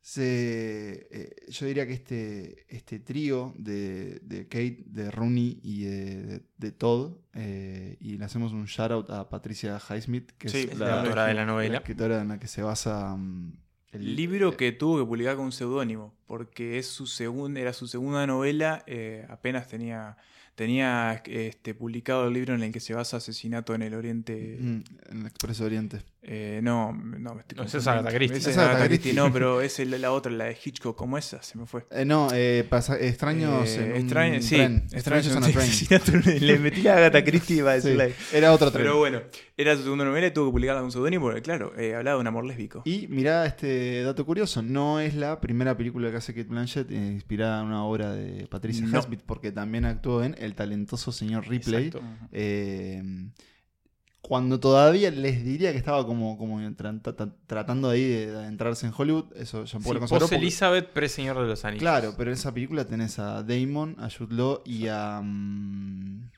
se, eh, yo diría que este, este trío de, de Kate, de Rooney y de, de- de Todd, eh, y le hacemos un shout out a Patricia Highsmith, que Sí, es la autora de la la novela. escritora en la que se basa mm, El libro que tuvo que publicar con un seudónimo, porque es su segun- era su segunda novela, eh, apenas tenía tenía este, publicado el libro en el que se basa Asesinato en el Oriente. Mm, en el Expreso Oriente. Eh, no, no, me estoy No, esa es. Agatha Christie. Esa es Esa es Agatha Christie. No, pero es el- la otra, la de Hitchcock. ¿Cómo esa? Se me fue. Eh, no, eh, pasa- extraños Eh, en un extraño, sí, tren. extraños asesinato Le metí la Agatha Christie para Sí, decirle. era otro tren. Pero bueno, era su segunda novela y tuvo que publicarla con un seudónimo porque, claro, eh, hablaba de un amor lésbico. Y mirá este dato curioso, no es la primera película que hace Kate Blanchett eh, inspirada en una obra de Patricia No. Highsmith, porque también actuó en El talentoso señor Ripley. Exacto. eh, cuando todavía les diría que estaba como, como tra- tra- tratando ahí de adentrarse en Hollywood, eso ya Sí, Post porque- Elizabeth, pre-señor de los anillos. Claro, pero en esa película tenés a Damon, a Jude Law y a mm,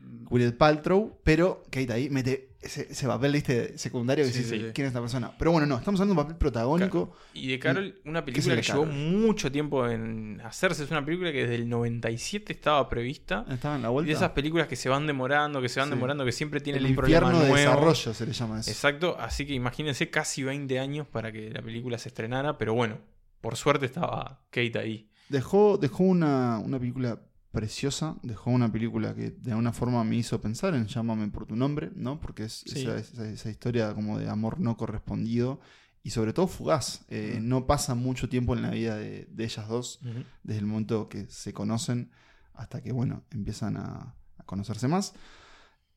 Gwyneth Paltrow, pero Kate ahí mete ese, ese papel ¿viste? secundario que Sí, dice sí, sí. quién es esta persona. Pero bueno, no, estamos hablando de un papel protagónico. Y de Carol, una ¿Qué película que llevó mucho tiempo en hacerse. Es una película que desde el 97 estaba prevista. Estaba en la Y vuelta. de esas películas que se van demorando, que se van Sí. demorando, que siempre tienen el un problema infierno de nuevo. desarrollo se le llama eso. Exacto, así que imagínense casi 20 años para que la película se estrenara, pero bueno, por suerte estaba Kate ahí. Dejó, dejó una, una película preciosa, dejó una película que de alguna forma me hizo pensar en Llámame por tu nombre, ¿no? Porque es Sí. esa, esa- esa historia como de amor no correspondido y sobre todo fugaz. Eh, No pasa mucho tiempo en la vida de, de ellas dos, desde el momento que se conocen hasta que, bueno, empiezan a, a conocerse más.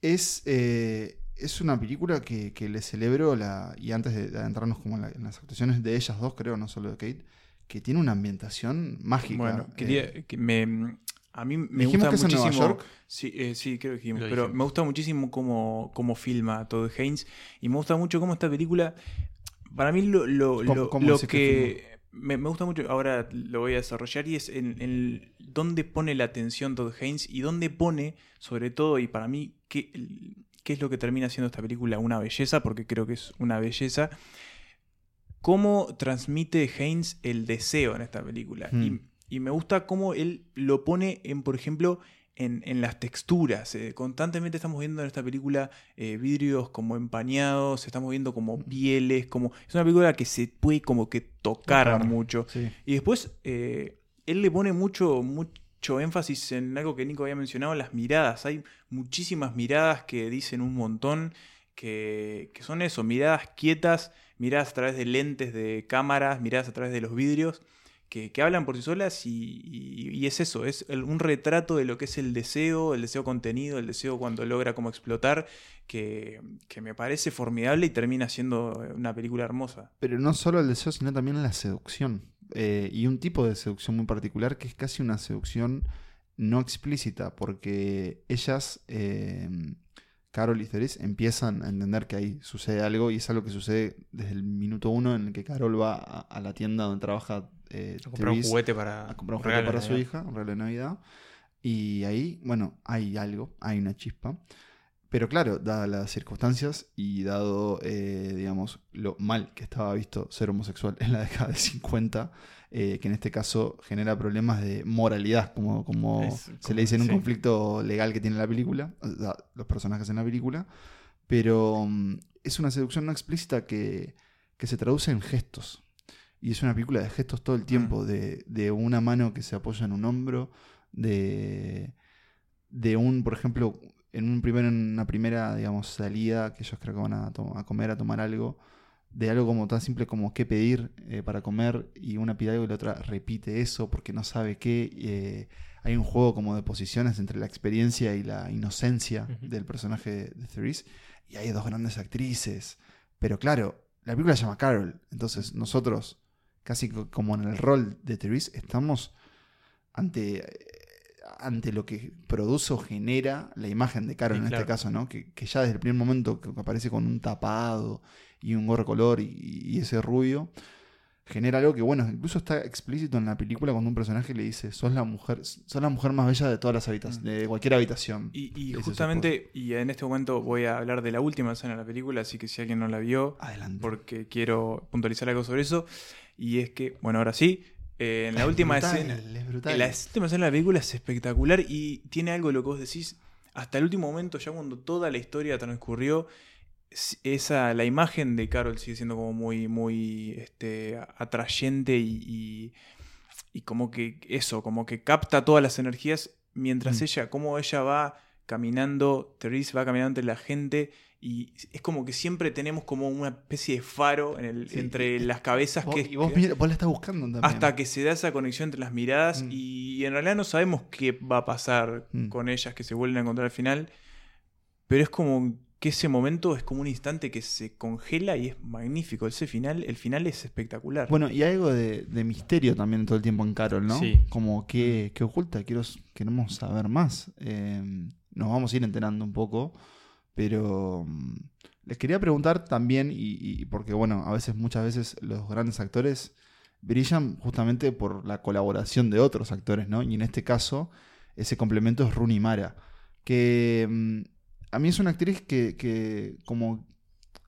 Es, eh, es una película que, que le celebro, la, y antes de, de adentrarnos como en, la- en las actuaciones de ellas dos, creo, no solo de Kate, que tiene una ambientación mágica. Bueno, quería que me, a mí me gusta que es en Nueva muchísimo. York. Sí, eh, sí, creo que dijimos. Lo pero dijimos. me gusta muchísimo cómo, cómo filma Todd Haynes. Y me gusta mucho cómo esta película. Para mí, lo, lo, ¿Cómo- lo- cómo lo decís que que. Me, me gusta mucho, ahora lo voy a desarrollar, y es en, en dónde pone la atención Todd Haynes y dónde pone, sobre todo, y para mí, qué, qué es lo que termina siendo esta película una belleza, porque creo que es una belleza. Cómo transmite Haynes el deseo en esta película. Hmm. Y, y me gusta cómo él lo pone en, por ejemplo, en, en las texturas. Eh, constantemente estamos viendo en esta película eh, vidrios como empañados, estamos viendo como pieles, como. Es una película que se puede como que tocar Tocar. mucho. Sí. Y después, eh, él le pone mucho, mucho énfasis en algo que Nico había mencionado, las miradas. Hay muchísimas miradas que dicen un montón, que, que son eso, miradas quietas, miradas a través de lentes de cámaras, miradas a través de los vidrios, que, hablan por sí solas y, es eso, es un retrato de lo que es el deseo, el deseo contenido, el deseo cuando logra como explotar, que, que me parece formidable y termina siendo una película hermosa. Pero no solo el deseo, sino también la seducción. Eh, y un tipo de seducción muy particular que es casi una seducción no explícita, porque ellas, eh, Carol y Ceres, empiezan a entender que ahí sucede algo y es algo que sucede desde el minuto uno en el que Carol va a la tienda donde trabaja eh, A comprar un juguete para, a comprar un juguete regalo para su hija, un regalo de Navidad. Y ahí, bueno, hay algo, hay una chispa. Pero claro, dadas las circunstancias y dado, eh, digamos, lo mal que estaba visto ser homosexual en la década de 50, eh, que en este caso genera problemas de moralidad, como, como Es se como- le dice en un sí. conflicto legal que tiene la película, o sea, los personajes en la película. Pero mm, es una seducción no explícita que, que se traduce en gestos. Y es una película de gestos todo el tiempo, de, de una mano que se apoya en un hombro, de, de un, por ejemplo, en un primer, en una primera, digamos, salida, que ellos creo que van a, a comer, a tomar algo, de algo como tan simple como qué pedir eh, para comer, y una pide algo y la otra repite eso porque no sabe qué. eh, hay un juego como de posiciones entre la experiencia y la inocencia del personaje de Therese, y hay dos grandes actrices. Pero claro, la película se llama Carol, entonces nosotros, casi co- como en el rol de Therese, estamos ante, ante lo que produce o genera la imagen de Carol Sí, en claro. este caso, ¿no? Que, que ya desde el primer momento que aparece con un tapado y un gorro color y, y ese rubio, genera algo que, bueno, incluso está explícito en la película cuando un personaje le dice, sos la mujer, sos la mujer más bella de todas las habitaciones, de cualquier habitación. Y, y justamente, y en este momento voy a hablar de la última escena de la película, así que si alguien no la vio, Adelante. porque quiero puntualizar algo sobre eso, y es que, bueno, ahora sí, eh, en la Es última brutal, escena, es brutal. en la última escena de la película es espectacular y tiene algo lo que vos decís, hasta el último momento, ya cuando toda la historia transcurrió, esa, la imagen de Carol sigue siendo como muy, muy este, atrayente y, y, y como que eso, como que capta todas las energías mientras Mm. ella, cómo ella va caminando, Therese va caminando entre la gente y es como que siempre tenemos como una especie de faro en el- Sí. entre las cabezas Vos- que, y vos, que- mira- vos la estás buscando también. hasta que se da esa conexión entre las miradas Mm. y en realidad no sabemos qué va a pasar Mm. con ellas que se vuelven a encontrar al final, pero es como que ese momento es como un instante que se congela y es magnífico. Ese final, el final es espectacular. Bueno, y hay algo de, de misterio también todo el tiempo en Carol, ¿no? Sí. Como que, que oculta, quiero, queremos saber más. Eh, nos vamos a ir enterando un poco, pero mm, les quería preguntar también, y, y porque bueno, a veces, muchas veces los grandes actores brillan justamente por la colaboración de otros actores, ¿no? Y en este caso, ese complemento es Rooney Mara, que mm, a mí es una actriz que, que como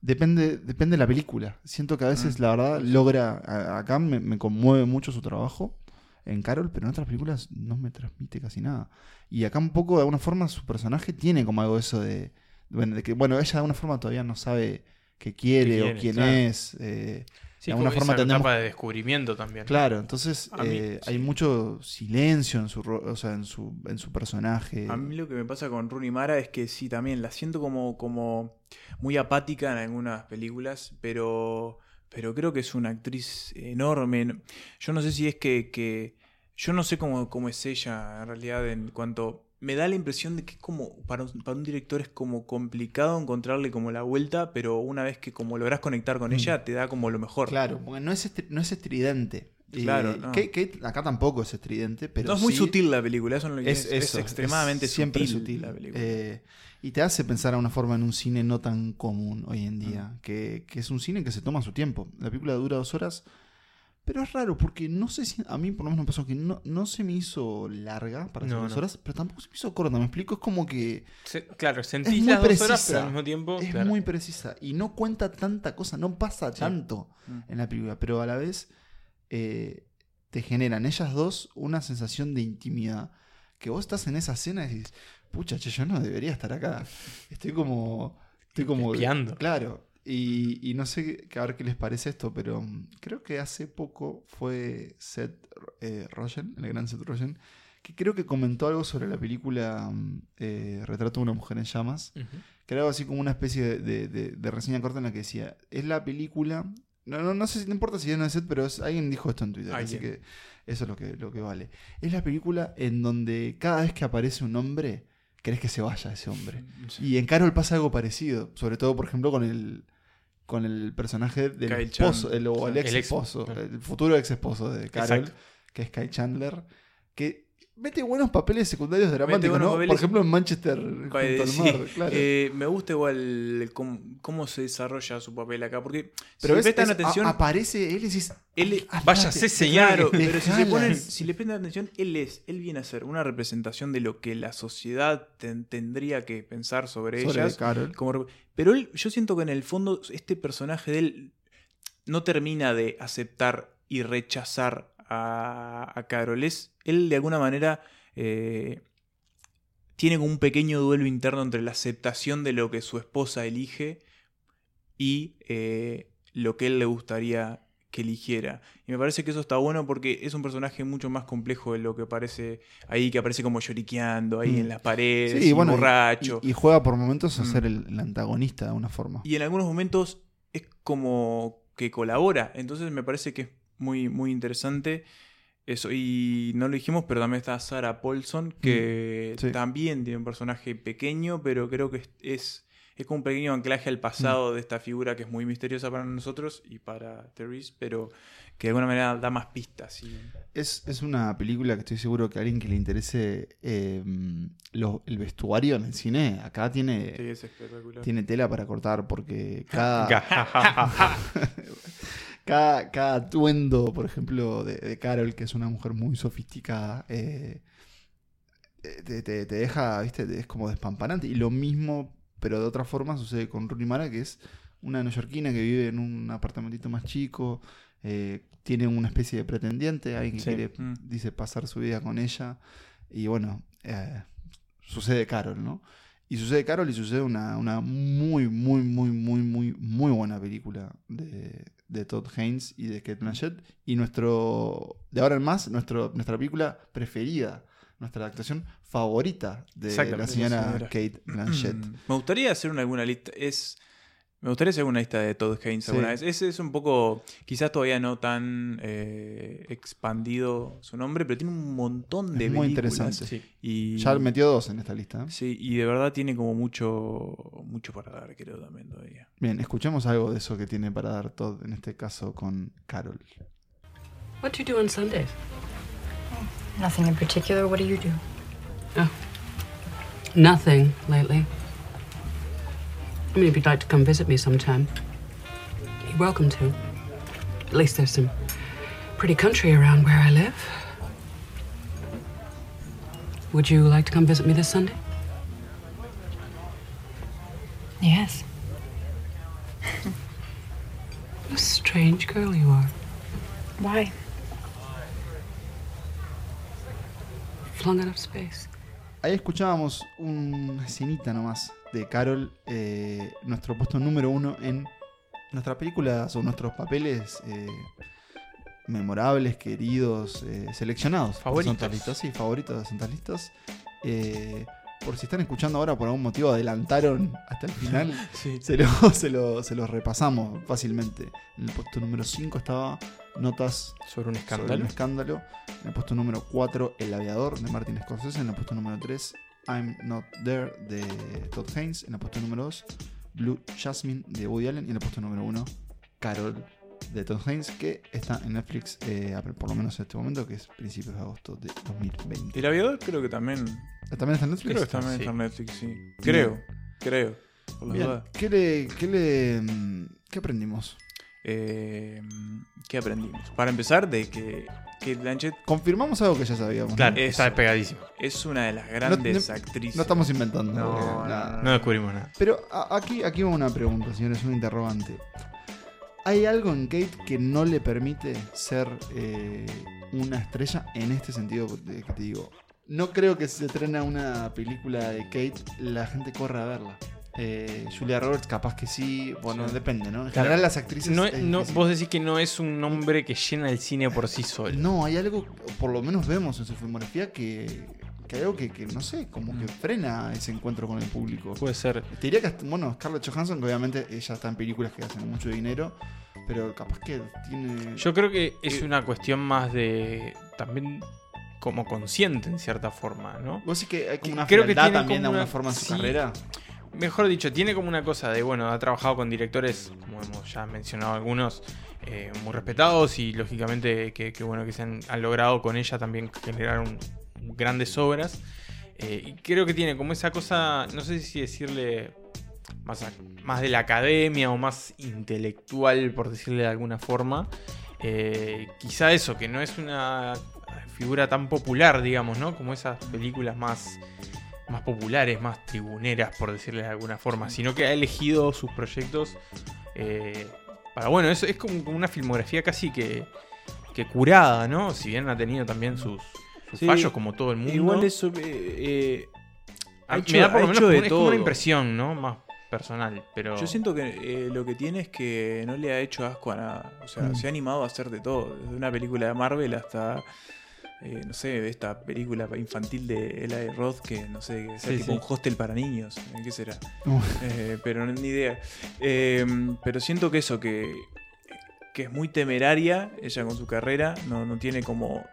depende, depende de la película. Siento que a veces, Mm. la verdad, logra, acá me, me conmueve mucho su trabajo en Carol, pero en otras películas no me transmite casi nada. Y acá un poco, de alguna forma, su personaje tiene como algo eso de, bueno, de que, bueno, ella de alguna forma todavía no sabe qué quiere Qué o quién claro. es. eh, Sí, de alguna forma etapa de descubrimiento también. Claro, entonces mí, eh, hay mucho silencio en su, ro- o sea, en su, en su personaje. A mí lo que me pasa con Rooney Mara es que sí, también la siento como, como muy apática en algunas películas, pero, pero creo que es una actriz enorme. Yo no sé si es que, que yo no sé cómo, cómo es ella en realidad en cuanto... Me da la impresión de que es como, para un, para un director es como complicado encontrarle como la vuelta, pero una vez que como lográs conectar con Mm. ella, te da como lo mejor. Claro, porque no es, no es estridente. Eh, Claro, no. Kate- Kate acá tampoco es estridente, pero no es muy sí sutil la película, eso no lo Es, es, es eso, extremadamente siempre sutil, la película. Eh, y te hace pensar a una forma en un cine no tan común hoy en día, Mm. que, que es un cine que se toma su tiempo. La película dura dos horas, pero es raro porque no sé si, a mí por lo menos me pasó que no, no se me hizo larga para No, dos horas, pero tampoco se me hizo corta, me explico, es como que Se- claro, sentís Es muy las dos horas, pero al mismo tiempo. es claro. muy precisa y no cuenta tanta cosa, no pasa Sí. tanto Mm. en la película, pero a la vez eh, te generan ellas dos una sensación de intimidad. Que vos estás en esa escena y dices, pucha, che, yo no debería estar acá. Estoy como. Estoy como. Espiando. Claro. Y, y no sé a ver qué les parece esto, pero mm, creo que hace poco fue Seth eh, Rogen, el gran Seth Rogen, que creo que comentó algo sobre la película mm, eh, Retrato de una mujer en llamas que era algo así como una especie de, de- de- de reseña corta en la que decía, es la película, no, no, no sé si no importa si es de set, pero es- alguien dijo esto en Twitter, así que eso es lo que, lo que vale. Es la película en donde cada vez que aparece un hombre, querés que se vaya ese hombre. Y en Carol pasa algo parecido, sobre todo, por ejemplo, con el con el personaje del Kyle esposo, el, o el ex esposo, el futuro ex esposo de Carol, Exacto. que es Kyle Chandler, que mete buenos papeles secundarios dramáticos, ¿no? Por papeles. ejemplo, en Manchester junto Eh, al sí, mar, claro. eh, me gusta igual cómo, cómo se desarrolla su papel acá, porque Pero si es- le prestan es- atención, a- aparece él y decís, él, "Ah, váyase, espérate". señor. claro, pero si, se ponen, si le prestan atención, él es, él viene a ser una representación de lo que la sociedad ten- tendría que pensar sobre, Sobre ellas. Carol. como rep- pero él, yo siento que en el fondo este personaje de él no termina de aceptar y rechazar a, a él de alguna manera eh, tiene como un pequeño duelo interno entre la aceptación de lo que su esposa elige y eh, lo que él le gustaría que eligiera. Y me parece que eso está bueno porque es un personaje mucho más complejo de lo que parece ahí, que aparece como lloriqueando ahí Mm. en las paredes, Sí, y bueno, borracho. Y, y juega por momentos a Mm. ser el, el antagonista de una forma. Y en algunos momentos es como que colabora. Entonces me parece que es muy, muy interesante eso. Y no lo dijimos, pero también está Sarah Paulson, que Mm, sí. también tiene un personaje pequeño, pero creo que es, es, es como un pequeño anclaje al pasado Mm. de esta figura que es muy misteriosa para nosotros y para Therese, pero que de alguna manera da más pistas. Y... Es, es una película que estoy seguro que a alguien que le interese eh, lo- el vestuario en el cine, acá tiene, Sí, es espectacular. tiene tela para cortar porque cada. cada, cada atuendo, por ejemplo, de, de Carol, que es una mujer muy sofisticada, eh, eh, te, te- te deja, viste, es como despampanante. Y lo mismo, pero de otra forma, sucede con Rooney Mara, que es una neoyorquina que vive en un apartamentito más chico, eh, tiene una especie de pretendiente, alguien que Sí. quiere, Mm. dice, pasar su vida con ella. Y bueno, eh, sucede Carol, ¿no? Y sucede Carol y sucede una, una muy, muy, muy, muy, muy, muy buena película de, de Todd Haynes y de Kate Blanchett. Y nuestro, de ahora en más, nuestro, nuestra película preferida nuestra actuación favorita de la señora, la señora. Kate Blanchett. Mm, Me gustaría hacer una, alguna lista. Es. Me gustaría hacer una lista de Todd Haynes Sí. alguna vez. Ese es un poco, quizás todavía no tan eh, expandido su nombre, pero tiene un montón de Es muy películas. interesante. Y, Ya metió dos en esta lista. ¿eh? Sí, y de verdad tiene como mucho, mucho para dar, creo también todavía. Bien, escuchemos algo de eso que tiene para dar Todd, en este caso con Carol. What do you do on Sundays? Nothing in particular. What do you do? Oh. Nothing lately. I mean, if you'd like to come visit me sometime, you're welcome to. At least there's some pretty country around where I live. Would you like to come visit me this Sunday? Yes. What a strange girl you are. Why? Flung out of space. Ahí escuchábamos una escenita nomás de Carol, eh, nuestro puesto número uno en nuestras películas o nuestros papeles eh, memorables, queridos, eh, seleccionados. Favoritos. Santas Listas. Sí, favoritos de Santas Listas. Eh, por si están escuchando ahora, por algún motivo adelantaron hasta el final, Sí. se, lo, se, lo, se los repasamos fácilmente. En el puesto número 5 estaba Notas Sobre un sobre escándalo. un escándalo. En el puesto número 4, El Aviador de Martin Scorsese. En el puesto número 3, I'm Not There de Todd Haynes. En el puesto número 2, Blue Jasmine de Woody Allen. Y en el puesto número 1, Carol de Todd Haynes, que está en Netflix, eh, por lo menos en este momento, que es principios de agosto de 2020. El aviador creo que también. ¿También está en Netflix? Creo que también Sí. está en Netflix, sí. Creo, creo. Por Bien. ¿Qué, le, qué, le, ¿Qué aprendimos? Eh, ¿Qué aprendimos? Para empezar, de que Kate Blanchett Confirmamos algo que ya sabíamos. Claro, está pegadísimo. es una de las grandes no- actrices. No estamos inventando. No, no, nada. No descubrimos nada. Pero a- aquí, aquí va una pregunta, señores, un interrogante. ¿Hay algo en Kate que no le permite ser eh, una estrella en este sentido que te digo? No creo que si se estrena una película de Kate, la gente corra a verla. Eh, Julia Roberts, capaz que sí, bueno, Sí. depende, ¿no? En Claro. general, las actrices. No, es no, vos decís que no es un nombre que llena el cine por sí solo. No, hay algo, por lo menos vemos en su filmografía, que, que hay algo que, que, no sé, como que frena ese encuentro con el público. Puede ser. Te diría que, bueno, Scarlett Johansson, que obviamente ella está en películas que hacen mucho dinero, pero capaz que tiene. Yo creo que es una cuestión más de. también como consciente en cierta forma, ¿no? Vos sí que hay como una Creo que tiene también de alguna una- forma en su sí. carrera. Mejor dicho, tiene como una cosa de, bueno, ha trabajado con directores, como hemos ya mencionado algunos, eh, muy respetados y lógicamente que, que, bueno, que se han, han logrado con ella también generar un- grandes obras. Eh, y creo que tiene como esa cosa, no sé si decirle más, a- más de la academia o más intelectual, por decirle de alguna forma. Eh, quizá eso, que no es una figura tan popular, digamos, ¿no? Como esas películas más, más populares, más tribuneras, por decirle de alguna forma, sino que ha elegido sus proyectos eh, para, bueno, es como, como una filmografía casi que, que curada, ¿no? Si bien ha tenido también sus, sus Sí, fallos como todo el mundo. Igual eso. eh, eh, ha me hecho- da por lo menos hecho como de es como una todo. impresión, ¿no? Más personal, pero... Yo siento que eh, lo que tiene es que no le ha hecho asco a nada. O sea, Mm. se ha animado a hacer de todo. Desde una película de Marvel hasta, eh, no sé, esta película infantil de Eli Roth que, no sé, que sea Sí, tipo sí. un hostel para niños. ¿eh? ¿Qué será? Eh, pero no- ni idea. Eh, pero siento que eso, que, que es muy temeraria ella con su carrera. No, no tiene como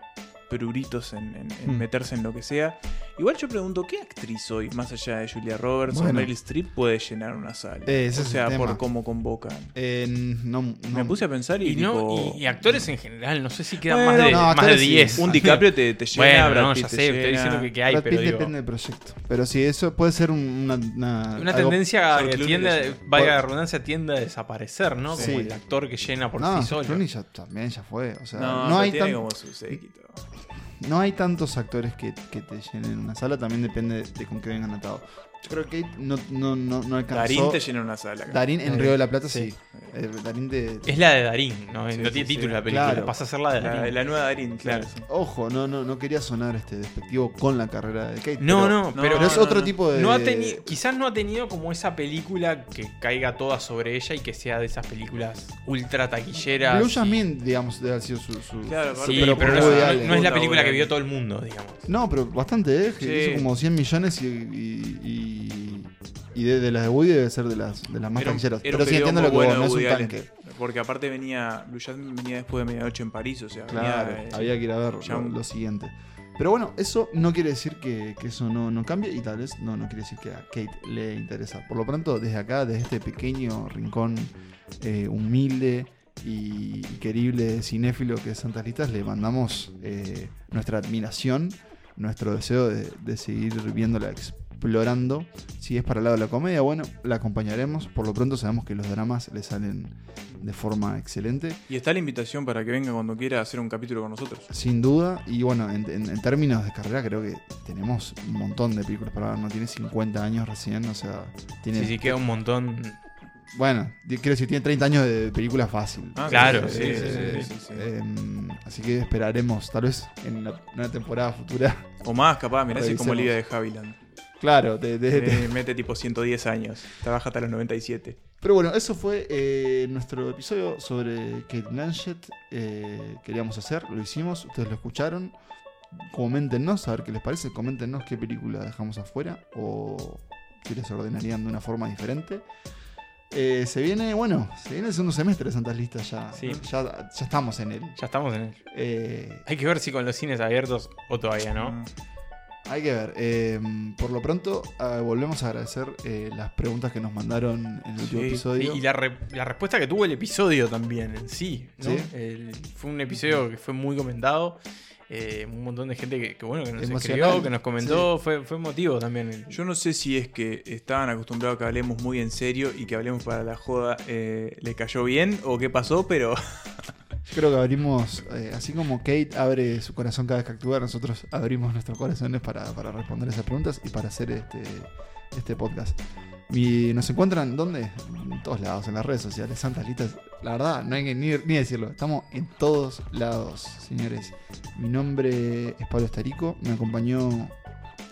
pruritos en, en- en Mm. meterse en lo que sea. Igual yo pregunto, ¿qué actriz hoy, más allá de Julia Roberts o. Meryl Streep, puede llenar una sala? Eh, ese o es sea, el por tema. cómo convocan. Eh, no, no- Me puse a pensar y, Y, no, tipo, y, y actores en general, no sé si quedan Bueno, más de, no, más de actores sí. 10. un DiCaprio te, te llena, Bueno, Brad no, ya te sé, estoy llena. diciendo que, que hay, Brad pero digo, depende del proyecto. Pero sí, eso puede ser un- una. Una, una algo- tendencia que tiende, le a- llena. valga la Por- redundancia, tiende a desaparecer, ¿no? Sí. Como el actor que llena por no, sí solo. Clooney ya también ya fue. O sea, No, no, hay tiene tan- como su séquito. No hay tantos actores que, que te llenen una sala. También depende de con qué vengan atados. Yo creo que Kate no, no, no, no alcanzó. Darín te llena una sala. Darín en Río de la Plata, sí. Sí. Eh, Darín de. Es la de Darín, ¿no? Sí, no sí, tiene sí. título la película, Claro. pasa a ser la de La, Darín. la nueva Darín, claro. Claro. Ojo, no, no, no quería sonar este despectivo con la carrera de Kate. No, pero- no, pero, Pero es no, otro no. tipo de. no ha tenido, quizás no ha tenido como esa película que caiga toda sobre ella y que sea de esas películas ultra taquilleras. Blue y- Jasmine, digamos, debe haber sido su. su- Claro, Sí, pero pero, no, Woody es, no- Allen. no es la película que vio todo el mundo, digamos. No, pero bastante, ¿eh? Que Sí. Hizo como 100 millones y. y, y- y de, de las de Woody debe ser de las, de las más un Pero sí entiendo lo que muy vos, bueno no es un Allen. tanque. Porque aparte venía. Blue Jasmine venía después de Medianoche en París, o sea, Claro, venía, eh, había que ir a ver lo, siguiente. Pero bueno, eso no quiere decir que, que eso no, no cambie y tal vez no, no quiere decir que a Kate le interesa. Por lo pronto, desde acá, desde este pequeño rincón eh, humilde y querible cinéfilo que es Santas Listas, le mandamos eh, nuestra admiración, nuestro deseo de, de seguir viéndola explorando. Si es para el lado de la comedia, bueno, la acompañaremos. Por lo pronto sabemos que los dramas le salen de forma excelente. Y está la invitación para que venga cuando quiera hacer un capítulo con nosotros. Sin duda. Y bueno, en, términos de carrera creo que tenemos un montón de películas para ver. No tiene 50 años recién, o sea... Tiene... Sí, sí, queda un montón. Bueno, quiero decir, tiene 30 años de película fácil. Ah, claro, sí, eh, sí, sí, sí em, Así que esperaremos, tal vez en una temporada futura. O más, capaz, mirá, así como Liga de Haviland. Claro, te- te- te- mete tipo 110 años. Trabaja hasta los 97. pero bueno, eso fue eh, nuestro episodio sobre Kate Blanchett. eh, queríamos hacer, lo hicimos, ustedes lo escucharon. Coméntenos, a ver qué les parece. Coméntenos qué película dejamos afuera o qué les ordenarían de una forma diferente. Eh, se viene, bueno, se viene el segundo semestre de Santas Listas ya. Sí. Ya, ya estamos en él. Ya estamos en él. Eh, Hay que ver si con los cines abiertos o todavía no. Mm. Hay que ver. Eh, por lo pronto, eh, volvemos a agradecer eh, las preguntas que nos mandaron en el último Sí. episodio. Y, y la, re- la respuesta que tuvo el episodio también en sí. ¿no? Sí. El- fue un episodio que fue muy comentado. eh, un montón de gente que, que, bueno, que nos Emocional. escribió, que nos comentó. Fue, fue emotivo también. Yo no sé si es que estaban acostumbrados a que hablemos muy en serio y que hablemos para la joda eh, le cayó bien o qué pasó, pero Creo que abrimos, eh, así como Kate abre su corazón cada vez que actúa, nosotros abrimos nuestros corazones para, para responder esas preguntas y para hacer este, este podcast. Y nos encuentran, ¿dónde? En todos lados, en las redes sociales, Santas Listas. La verdad, no hay que ni, ni decirlo, estamos en todos lados, señores. Mi nombre es Pablo Estarico, me acompañó,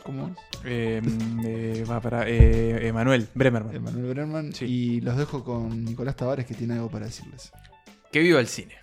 ¿cómo es? eh, eh, va para eh, Emanuel Bremerman. Emanuel Brenman. Sí. Y los dejo con Nicolás Tavares que tiene algo para decirles. Que viva el cine.